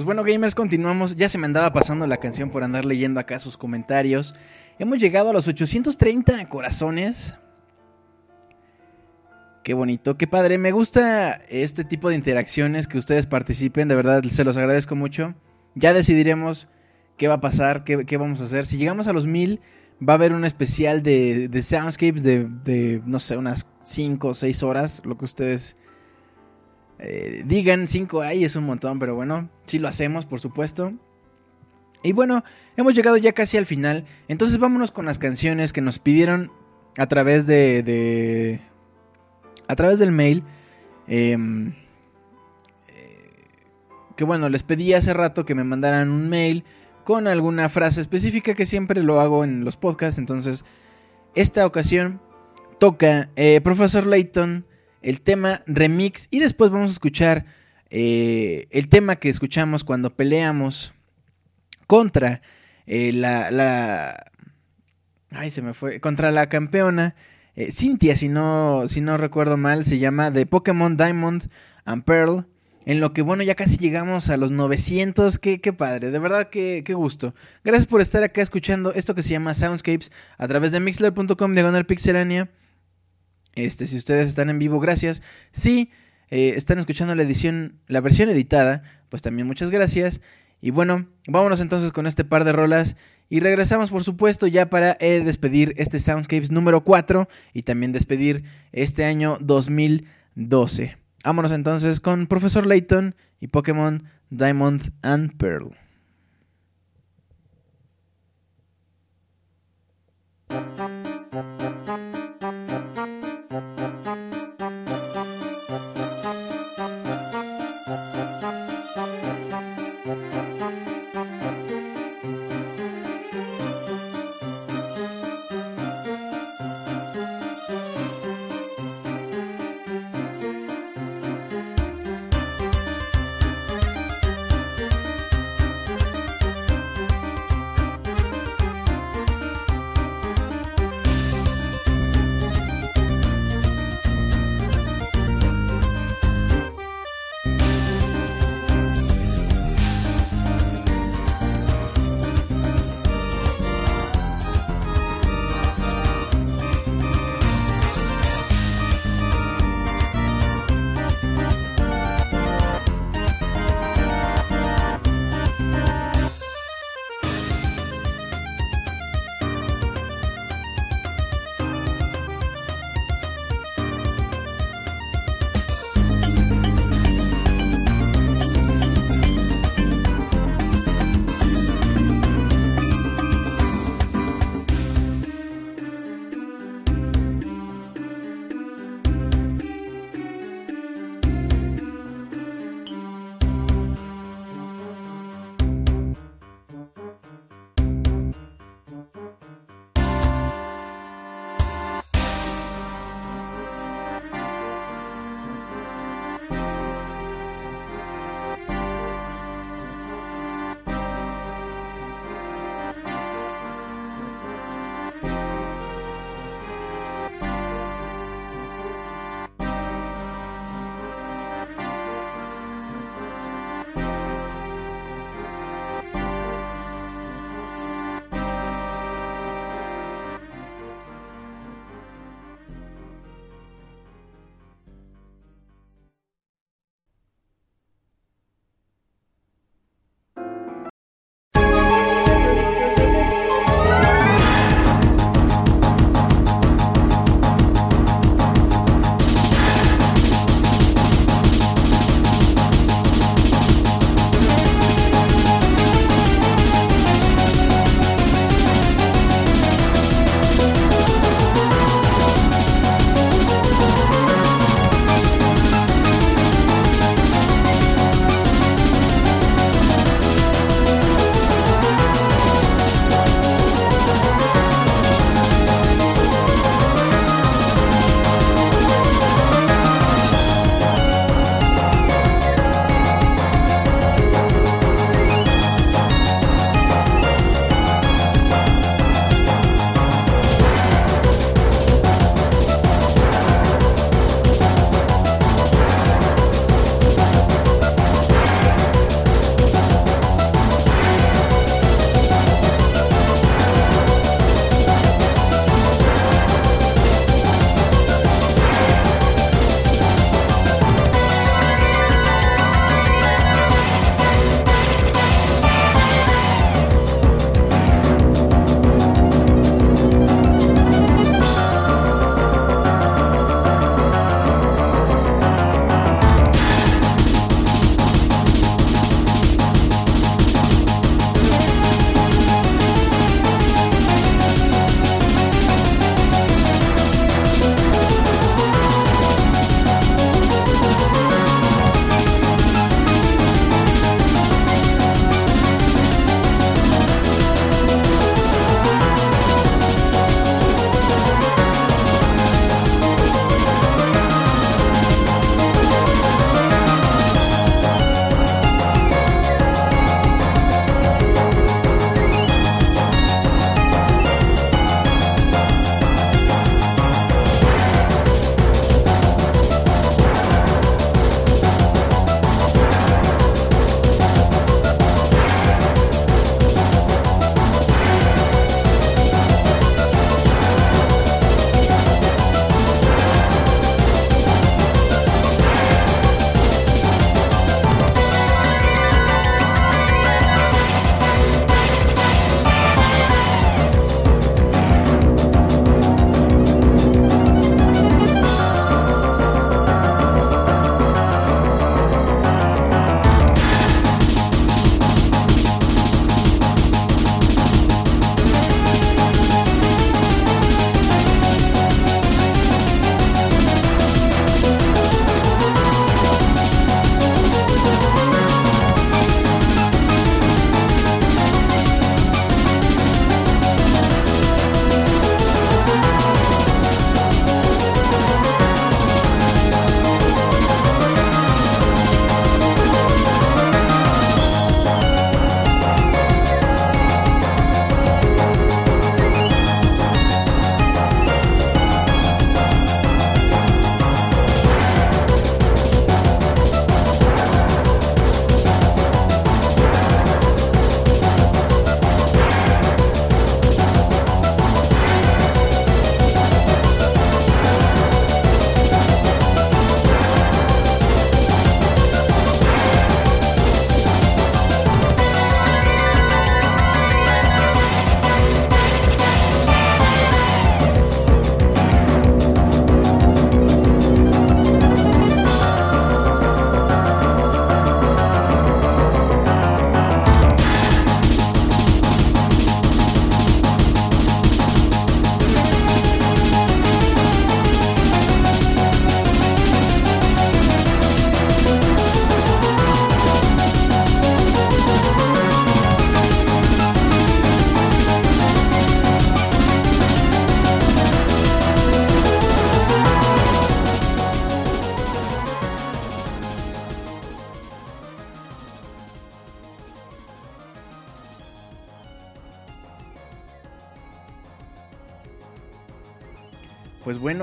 Speaker 2: Pues bueno, gamers, continuamos. Ya se me andaba pasando la canción por andar leyendo acá sus comentarios. Hemos llegado a los 830 corazones. Qué bonito, qué padre. Me gusta este tipo de interacciones que ustedes participen. De verdad, se los agradezco mucho. Ya decidiremos qué va a pasar, qué, vamos a hacer. Si llegamos a los mil, va a haber un especial de, de soundscapes de, de, no sé, unas 5 o 6 horas, lo que ustedes eh, digan. 5 ahí es un montón, pero bueno, sí lo hacemos, por supuesto. Y bueno, hemos llegado ya casi al final. Entonces vámonos con las canciones que nos pidieron a través de... de a través del mail. Em, eh, que bueno, les pedí hace rato que me mandaran un mail con alguna frase específica que siempre lo hago en los podcasts. Entonces, esta ocasión toca eh, Profesor Layton el tema remix y después vamos a escuchar eh, el tema que escuchamos cuando peleamos contra eh, la, la... Ay, se me fue. Contra la campeona. Eh, Cynthia, si no, si no recuerdo mal, se llama de Pokémon Diamond and Pearl. En lo que, bueno, ya casi llegamos a los 900. Qué, qué padre, de verdad, qué, qué, gusto. Gracias por estar acá escuchando esto que se llama Soundscapes a través de mixler.com diagonal pixelania. Este, si ustedes están en vivo, gracias. Si eh, están escuchando la edición, la versión editada, pues también muchas gracias. Y bueno, vámonos entonces con este par de rolas y regresamos por supuesto ya para eh, despedir este Soundscapes número 4 y también despedir este año 2012. Vámonos entonces con Profesor Layton y Pokémon Diamond and Pearl.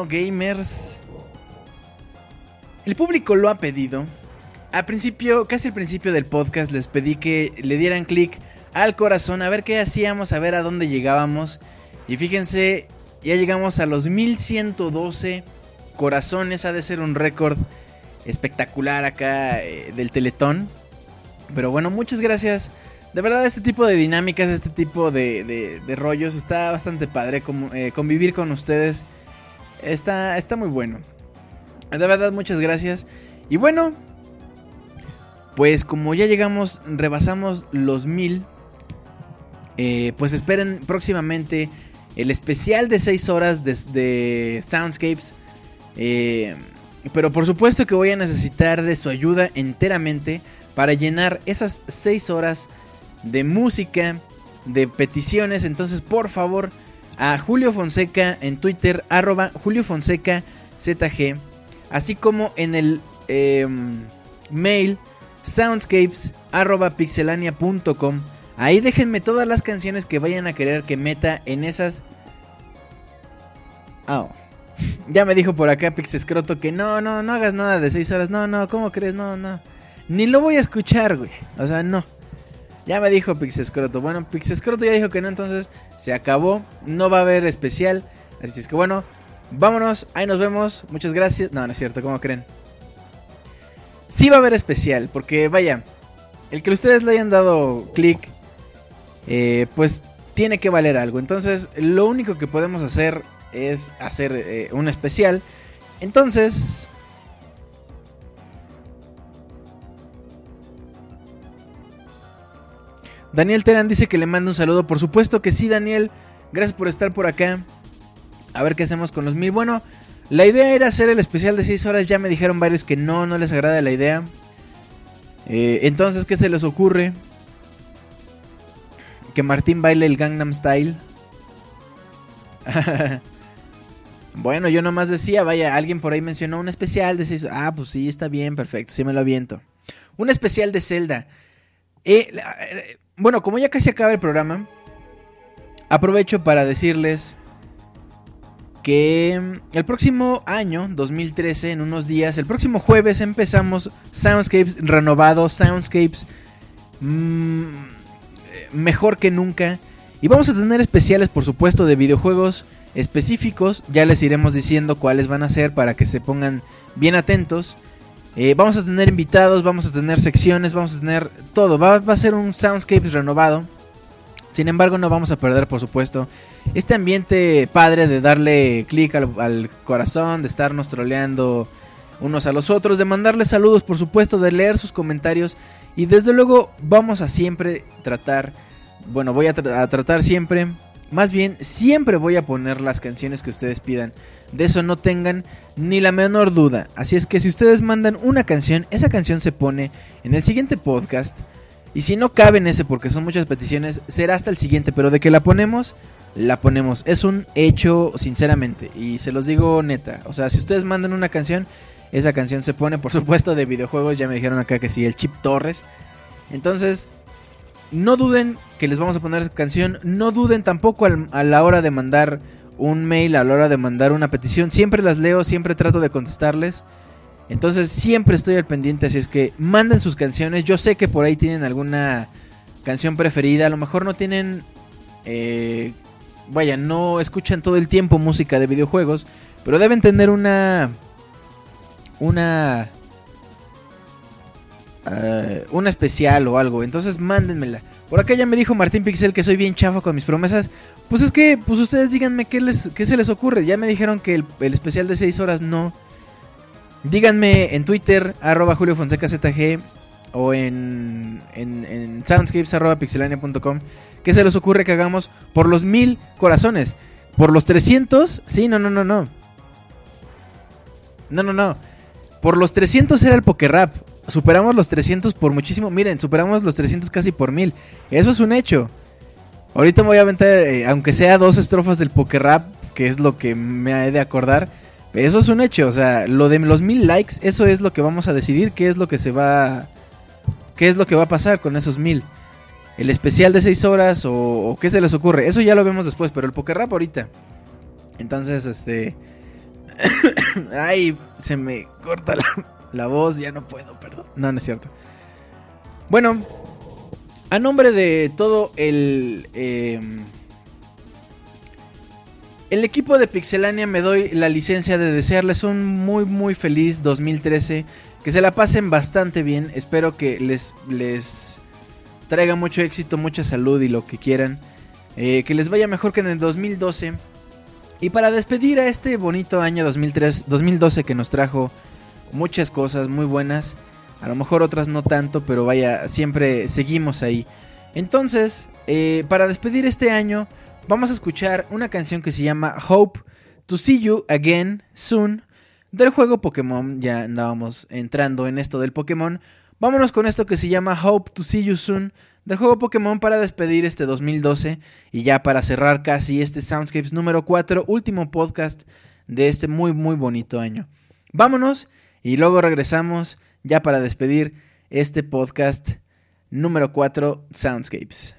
Speaker 2: Gamers. El público lo ha pedido. Al principio, casi al principio del podcast, les pedí que le dieran clic al corazón a ver qué hacíamos, a ver a dónde llegábamos. Y fíjense, ya llegamos a los 1112 corazones. Ha de ser un récord espectacular acá eh, del Teletón. Pero bueno, muchas gracias. De verdad, este tipo de dinámicas, este tipo de, rollos está bastante padre. Eh, convivir con ustedes está, está muy bueno. De verdad, muchas gracias. Y bueno, pues como ya llegamos, rebasamos los mil. Eh, pues esperen próximamente el especial de 6 horas de, Soundscapes. Eh, pero por supuesto que voy a necesitar de su ayuda enteramente para llenar esas 6 horas de música, de peticiones. Entonces, por favor, a Julio Fonseca en Twitter, arroba Julio Fonseca ZG, así como en el em, mail soundscapes arroba pixelania.com. Ahí déjenme todas las canciones que vayan a querer que meta en esas. Oh. [LAUGHS] Ya me dijo por acá Pixescroto que no, no, no hagas nada de 6 horas. No, no, ¿cómo crees? No, no. Ni lo voy a escuchar, güey. O sea, no. Ya me dijo Pixescroto. Bueno, Pixescroto ya dijo que no, entonces se acabó. No va a haber especial. Así es que bueno, vámonos. Ahí nos vemos. Muchas gracias. No, no es cierto, ¿cómo creen? Sí va a haber especial, porque vaya, el que ustedes le hayan dado clic, eh, pues tiene que valer algo. Entonces, lo único que podemos hacer es hacer eh, un especial. Entonces, Daniel Terán dice que le manda un saludo. Por supuesto que sí, Daniel. Gracias por estar por acá. A ver qué hacemos con los mil. Bueno, la idea era hacer el especial de 6 horas. Ya me dijeron varios que no, no les agrada la idea. Eh, entonces, ¿qué se les ocurre? Que Martín baile el Gangnam Style. [LAUGHS] bueno, yo nomás decía, vaya, alguien por ahí mencionó un especial de 6 Ah, pues sí, está bien, perfecto, sí me lo aviento. Un especial de Zelda. Eh, eh bueno, como ya casi acaba el programa, aprovecho para decirles que el próximo año, 2013, en unos días, el próximo jueves empezamos Soundscapes renovado, Soundscapes mm, mejor que nunca. Y vamos a tener especiales, por supuesto, de videojuegos específicos. Ya les iremos diciendo cuáles van a ser para que se pongan bien atentos. Eh, vamos a tener invitados, vamos a tener secciones, vamos a tener todo. Va, a ser un Soundscapes renovado. Sin embargo, no vamos a perder, por supuesto, este ambiente padre de darle clic al, corazón, de estarnos troleando unos a los otros, de mandarles saludos, por supuesto, de leer sus comentarios. Y desde luego, vamos a siempre tratar, bueno, voy a tratar siempre más bien, siempre voy a poner las canciones que ustedes pidan. De eso no tengan ni la menor duda. Así es que si ustedes mandan una canción, esa canción se pone en el siguiente podcast. Y si no cabe en ese porque son muchas peticiones, será hasta el siguiente. Pero de que la ponemos, la ponemos. Es un hecho, sinceramente. Y se los digo neta. O sea, si ustedes mandan una canción, esa canción se pone, por [LAUGHS] supuesto, de videojuegos. Ya me dijeron acá que sí, el Chip Torres. Entonces, no duden que les vamos a poner canción. No duden tampoco a la hora de mandar un mail, a la hora de mandar una petición. Siempre las leo, siempre trato de contestarles. Entonces siempre estoy al pendiente, así es que manden sus canciones. Yo sé que por ahí tienen alguna canción preferida. A lo mejor no tienen... Eh, vaya, no escuchan todo el tiempo música de videojuegos. Pero deben tener una... Una uh, un especial o algo. Entonces mándenmela. Por acá ya me dijo Martín Pixel que soy bien chafa con mis promesas. Pues es que, pues ustedes díganme qué, les, qué se les ocurre. Ya me dijeron que el, especial de 6 horas no. Díganme en Twitter, arroba Julio Fonseca ZG o en, en, en soundscapes arroba pixelania.com. ¿Qué se les ocurre que hagamos por los mil corazones? ¿Por los 300? Sí, no, no, no, no. No, no, no. Por los 300 era el Rap Superamos los 300 por muchísimo. Miren, superamos los 300 casi por mil. Eso es un hecho. Ahorita me voy a aventar, eh, aunque sea dos estrofas del Poker Rap, que es lo que me he de acordar. Eso es un hecho. O sea, lo de los mil likes, eso es lo que vamos a decidir. ¿Qué es lo que se va. ¿Qué es lo que va a pasar con esos mil? El especial de 6 horas o, qué se les ocurre. Eso ya lo vemos después, pero el Poker Rap ahorita. Entonces, este. [COUGHS] Ay, se me corta la, la voz, ya no puedo, perdón. No, no es cierto. Bueno, a nombre de todo el... em, el equipo de Pixelania me doy la licencia de desearles un muy muy feliz 2013. Que se la pasen bastante bien. Espero que les, les traiga mucho éxito, mucha salud y lo que quieran. Eh, que les vaya mejor que en el 2012. Y para despedir a este bonito año 2003, 2012 que nos trajo muchas cosas muy buenas. A lo mejor otras no tanto, pero vaya, siempre seguimos ahí. Entonces, eh, para despedir este año, vamos a escuchar una canción que se llama Hope to See You Again Soon del juego Pokémon. Ya andábamos entrando en esto del Pokémon. Vámonos con esto que se llama Hope to See You Soon del juego Pokémon para despedir este 2012 y ya para cerrar casi este Soundscapes número 4, último podcast de este muy muy bonito año. Vámonos y luego regresamos ya para despedir este podcast número 4 Soundscapes.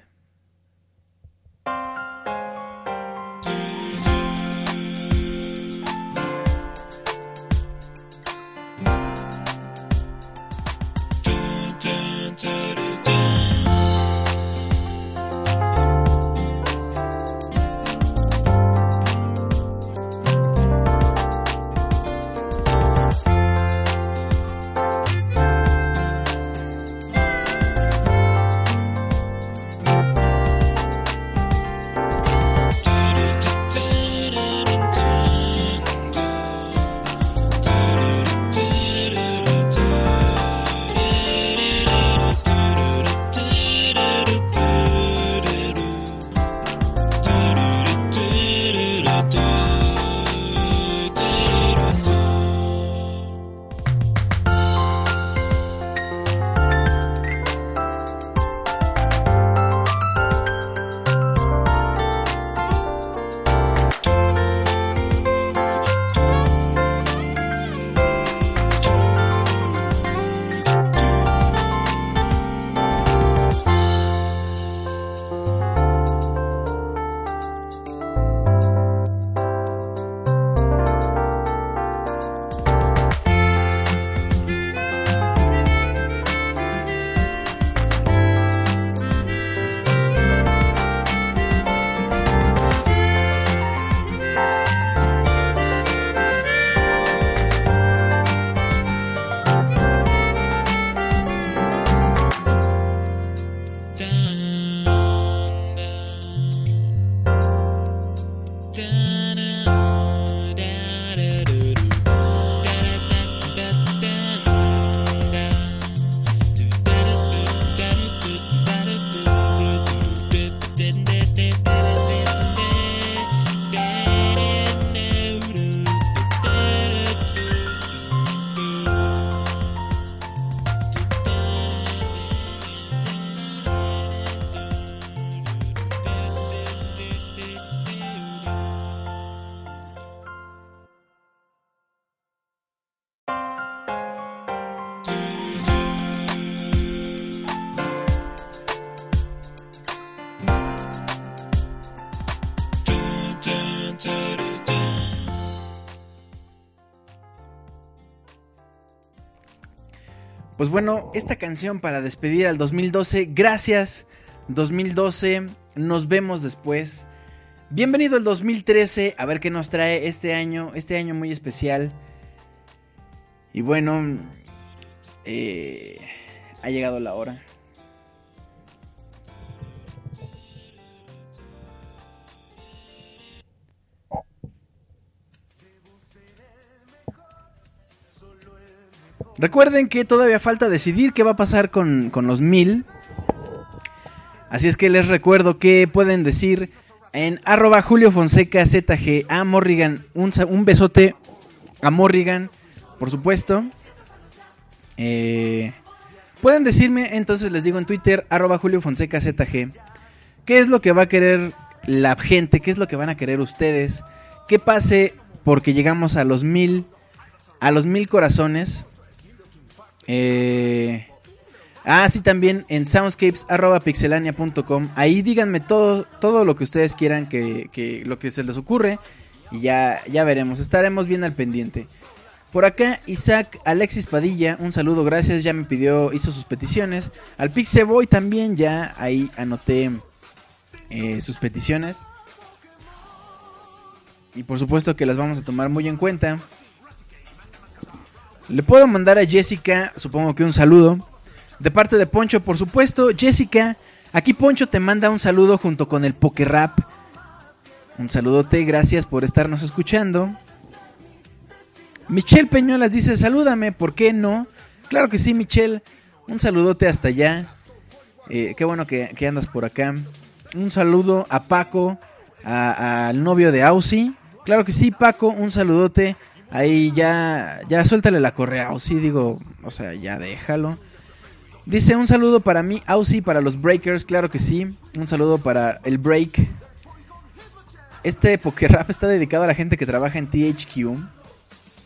Speaker 2: Pues bueno, esta canción para despedir al 2012. Gracias, 2012. Nos vemos después. Bienvenido al 2013. A ver qué nos trae este año. Este año muy especial. Y bueno, eh, ha llegado la hora. Recuerden que todavía falta decidir qué va a pasar con, con los mil. Así es que les recuerdo que pueden decir en arroba Julio Fonseca a Morrigan. Un, un besote a Morrigan, por supuesto. Eh, pueden decirme, entonces les digo en Twitter, arroba Julio Fonseca ZG. ¿Qué es lo que va a querer la gente? ¿Qué es lo que van a querer ustedes? ¿Qué pase porque llegamos a los mil, a los mil corazones? Eh, ah, sí, también en soundscapes.pixelania.com. Ahí díganme todo, todo lo que ustedes quieran, que, que lo que se les ocurre. Y ya, ya veremos, estaremos bien al pendiente. Por acá, Isaac Alexis Padilla, un saludo, gracias, ya me pidió, hizo sus peticiones. Al Pixeboy también, ya ahí anoté eh, sus peticiones. Y por supuesto que las vamos a tomar muy en cuenta. Le puedo mandar a Jessica, supongo que un saludo. De parte de Poncho, por supuesto. Jessica, aquí Poncho te manda un saludo junto con el Pokerrap. Un saludote, gracias por estarnos escuchando. Michelle Peñuelas dice, salúdame, ¿por qué no? Claro que sí, Michelle. Un saludote hasta allá. Eh, qué bueno que, que, andas por acá. Un saludo a Paco, al novio de Ausi. Claro que sí, Paco, un saludote. Ahí ya, ya suéltale la correa, Ausi, digo, o sea, ya déjalo. Dice un saludo para mí, Ausi, para los Breakers, claro que sí. Un saludo para el Break. Este Rap está dedicado a la gente que trabaja en THQ.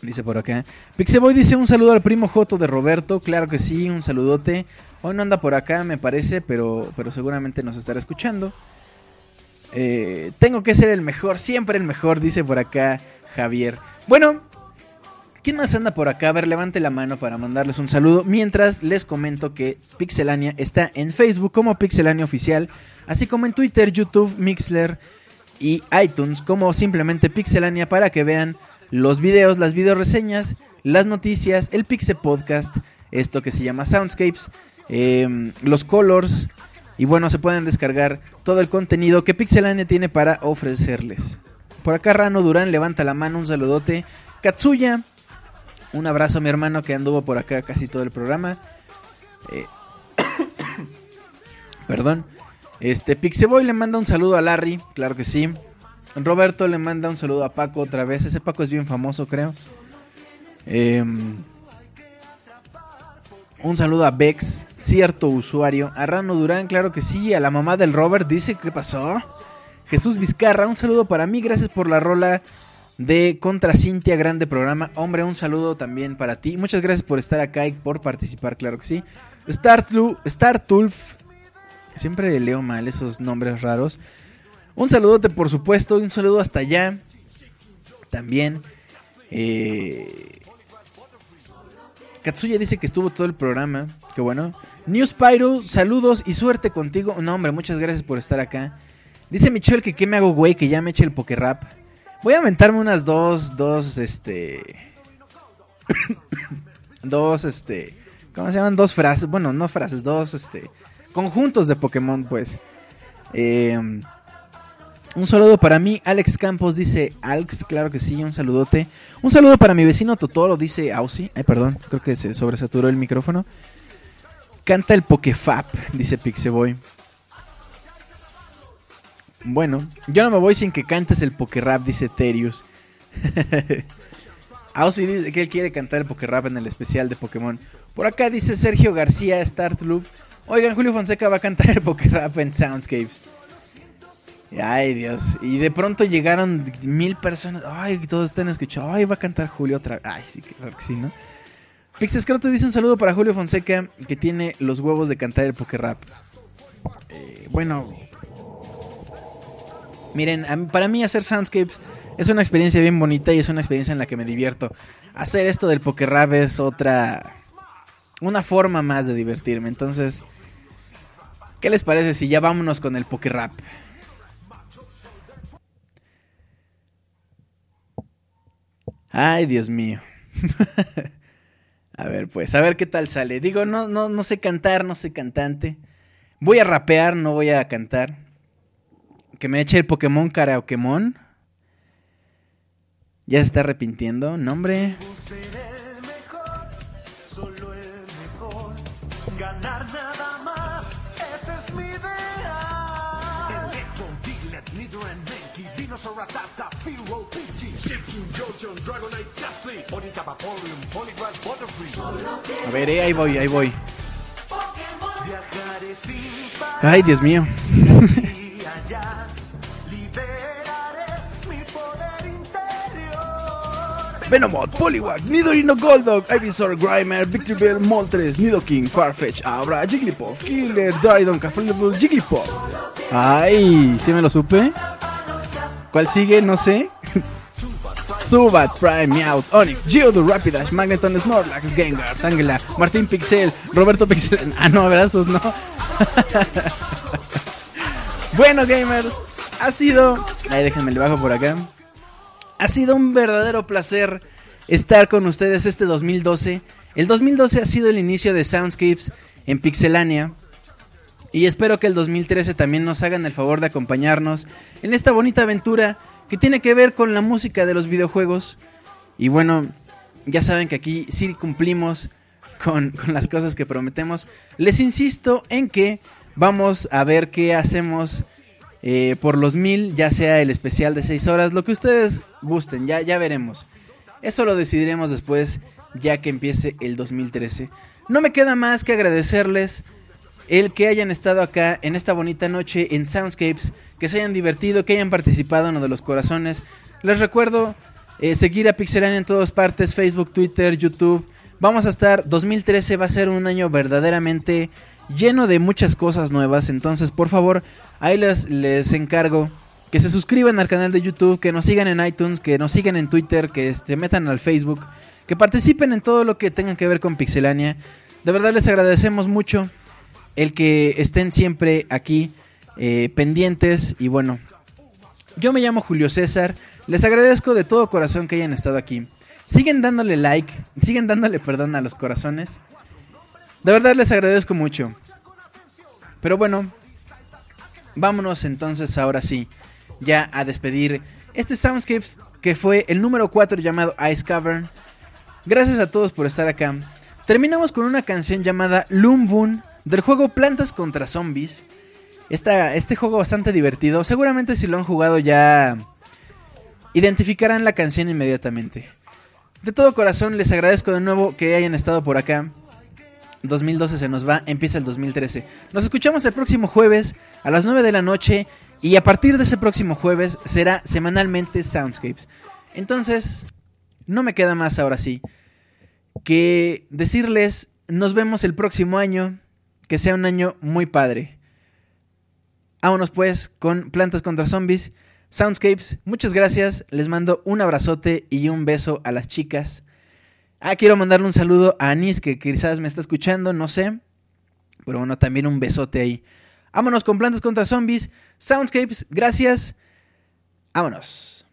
Speaker 2: Dice por acá. Pixeboy dice un saludo al primo Joto de Roberto. Claro que sí, un saludote. Hoy no anda por acá, me parece, pero, pero seguramente nos estará escuchando. Eh, tengo que ser el mejor, siempre el mejor, dice por acá Javier. Bueno, ¿quién más anda por acá? A ver, levante la mano para mandarles un saludo. Mientras les comento que Pixelania está en Facebook como Pixelania Oficial, así como en Twitter, YouTube, Mixler y iTunes como simplemente Pixelania para que vean los videos, las video reseñas, las noticias, el Pixel Podcast, esto que se llama Soundscapes Em, los colors y bueno, se pueden descargar todo el contenido que Pixelania tiene para ofrecerles. Por acá Rano Durán levanta la mano, un saludote. Katsuya, un abrazo a mi hermano que anduvo por acá casi todo el programa. Eh, [COUGHS] perdón. Este Pixeboy le manda un saludo a Larry, claro que sí. Roberto le manda un saludo a Paco otra vez. Ese Paco es bien famoso, creo. Eh, un saludo a Bex, cierto usuario. A Rano Durán, claro que sí. A la mamá del Robert dice, ¿qué pasó? Jesús Vizcarra, un saludo para mí. Gracias por la rola de Contra Cintia, grande programa. Hombre, un saludo también para ti. Muchas gracias por estar acá y por participar, claro que sí. Star, Star Tulf. Siempre leo mal esos nombres raros. Un saludote, por supuesto. Un saludo hasta allá. También. Eh, Katsuya dice que estuvo todo el programa. Qué bueno. News Pyro, saludos y suerte contigo. No, hombre, muchas gracias por estar acá. Dice Michelle que qué me hago, güey, que ya me eche el rap. Voy a aventarme unas dos, dos, este... dos, este... ¿Cómo se llaman? Dos frases. Bueno, no frases, dos, este... Conjuntos de Pokémon, pues. Eh... Un saludo para mí, Alex Campos dice Alex, claro que sí, un saludote. Un saludo para mi vecino Totoro, dice Ausi. Ay, perdón, creo que se sobresaturó el micrófono. Canta el Pokefap, dice Pixeboy. Bueno, yo no me voy sin que cantes el Pokerap, dice Terius. [LAUGHS] Ausi dice que él quiere cantar el Pokerap en el especial de Pokémon. Por acá dice Sergio García, Startloop. Oigan, Julio Fonseca va a cantar el Pokerap en Soundscapes. Ay, Dios. Y de pronto llegaron mil personas. Ay, todos están escuchando. Ay, va a cantar Julio otra vez. Ay, sí, claro que sí, ¿no? te dice un saludo para Julio Fonseca, que tiene los huevos de cantar el poker rap. Eh, bueno. Miren, para mí hacer soundscapes es una experiencia bien bonita y es una experiencia en la que me divierto. Hacer esto del poker rap es otra... Una forma más de divertirme. Entonces, ¿qué les parece si ya vámonos con el poker rap? Ay, Dios mío. [LAUGHS] a ver, pues, a ver qué tal sale. Digo, no, no, no sé cantar, no soy cantante. Voy a rapear, no voy a cantar. Que me eche el Pokémon Karaokemon. Ya se está arrepintiendo. Nombre. A ver, eh, ahí voy, ahí voy. Ay, Dios mío. [LAUGHS] Venomot, Poliwag, Nidorino Golduck, Ivysaur, Grimer, Victorville, Moltres, Nidoking, Farfetch, Abra, Jigglypuff, Killer, Daridon, Café Jigglypuff. Ay, ¿sí me lo supe? ¿Cuál sigue? No sé. [LAUGHS] Subat, Prime, Meowth, Onyx, Geodude, Rapidash, Magneton, Snorlax, Gengar, Tangela, Martín Pixel, Roberto Pixel. [LAUGHS] Ah, no, abrazos, no. [LAUGHS] bueno, gamers, ha sido. Ahí déjenme le bajo por acá. Ha sido un verdadero placer estar con ustedes este 2012. El 2012 ha sido el inicio de Soundscapes en Pixelania. Y espero que el 2013 también nos hagan el favor de acompañarnos en esta bonita aventura que tiene que ver con la música de los videojuegos. Y bueno, ya saben que aquí sí cumplimos con, con las cosas que prometemos. Les insisto en que vamos a ver qué hacemos eh, por los mil, ya sea el especial de 6 horas, lo que ustedes gusten, ya, ya veremos. Eso lo decidiremos después, ya que empiece el 2013. No me queda más que agradecerles el que hayan estado acá en esta bonita noche en Soundscapes, que se hayan divertido, que hayan participado en uno de los corazones. Les recuerdo eh, seguir a Pixelania en todas partes, Facebook, Twitter, YouTube. Vamos a estar, 2013 va a ser un año verdaderamente lleno de muchas cosas nuevas, entonces por favor, ahí les, les encargo que se suscriban al canal de YouTube, que nos sigan en iTunes, que nos sigan en Twitter, que se metan al Facebook, que participen en todo lo que tenga que ver con Pixelania. De verdad les agradecemos mucho el que estén siempre aquí eh, pendientes y bueno, yo me llamo Julio César, les agradezco de todo corazón que hayan estado aquí. Siguen dándole like, siguen dándole perdón a los corazones. De verdad les agradezco mucho. Pero bueno, vámonos entonces ahora sí, ya a despedir este Soundscapes que fue el número 4 llamado Ice Cavern. Gracias a todos por estar acá. Terminamos con una canción llamada Loom del juego Plantas contra Zombies. este juego bastante divertido. Seguramente si lo han jugado ya identificarán la canción inmediatamente. De todo corazón les agradezco de nuevo que hayan estado por acá. 2012 se nos va, empieza el 2013. Nos escuchamos el próximo jueves a las 9 de la noche y a partir de ese próximo jueves será semanalmente Soundscapes. Entonces, no me queda más ahora sí que decirles nos vemos el próximo año que sea un año muy padre. Vámonos pues con Plantas contra Zombies, Soundscapes. Muchas gracias, les mando un abrazote y un beso a las chicas. Ah, quiero mandarle un saludo a Anis, que quizás me está escuchando, no sé. Pero bueno, también un besote ahí. Vámonos con Plantas contra Zombies, Soundscapes, gracias. Vámonos.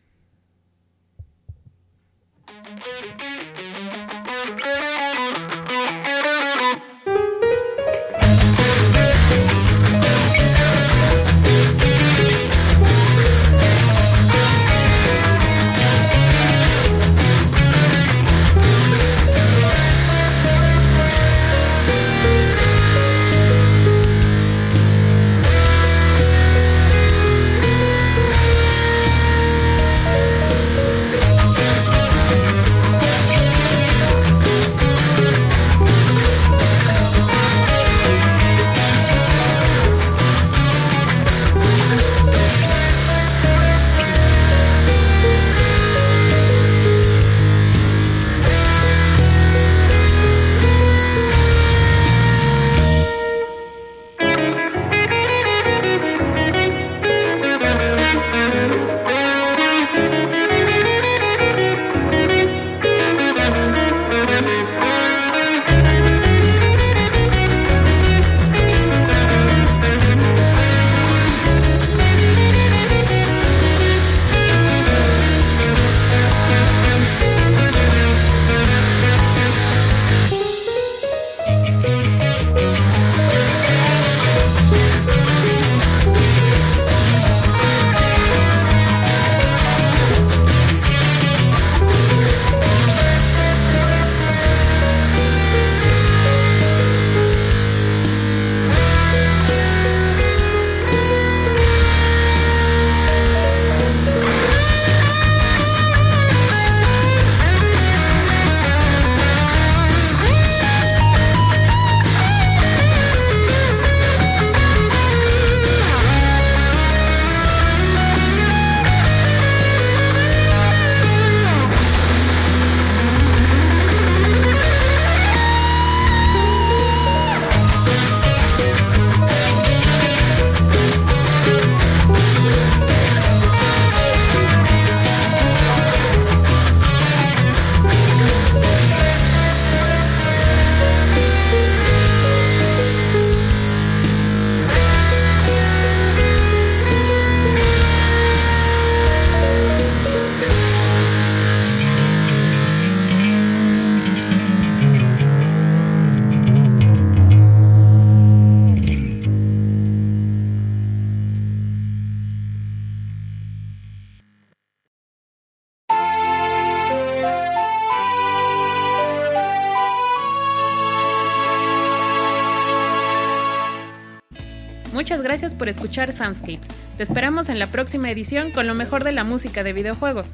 Speaker 1: Por escuchar Soundscapes. Te esperamos en la próxima edición con lo mejor de la música de videojuegos.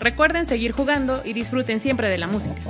Speaker 1: Recuerden seguir jugando y disfruten siempre de la música.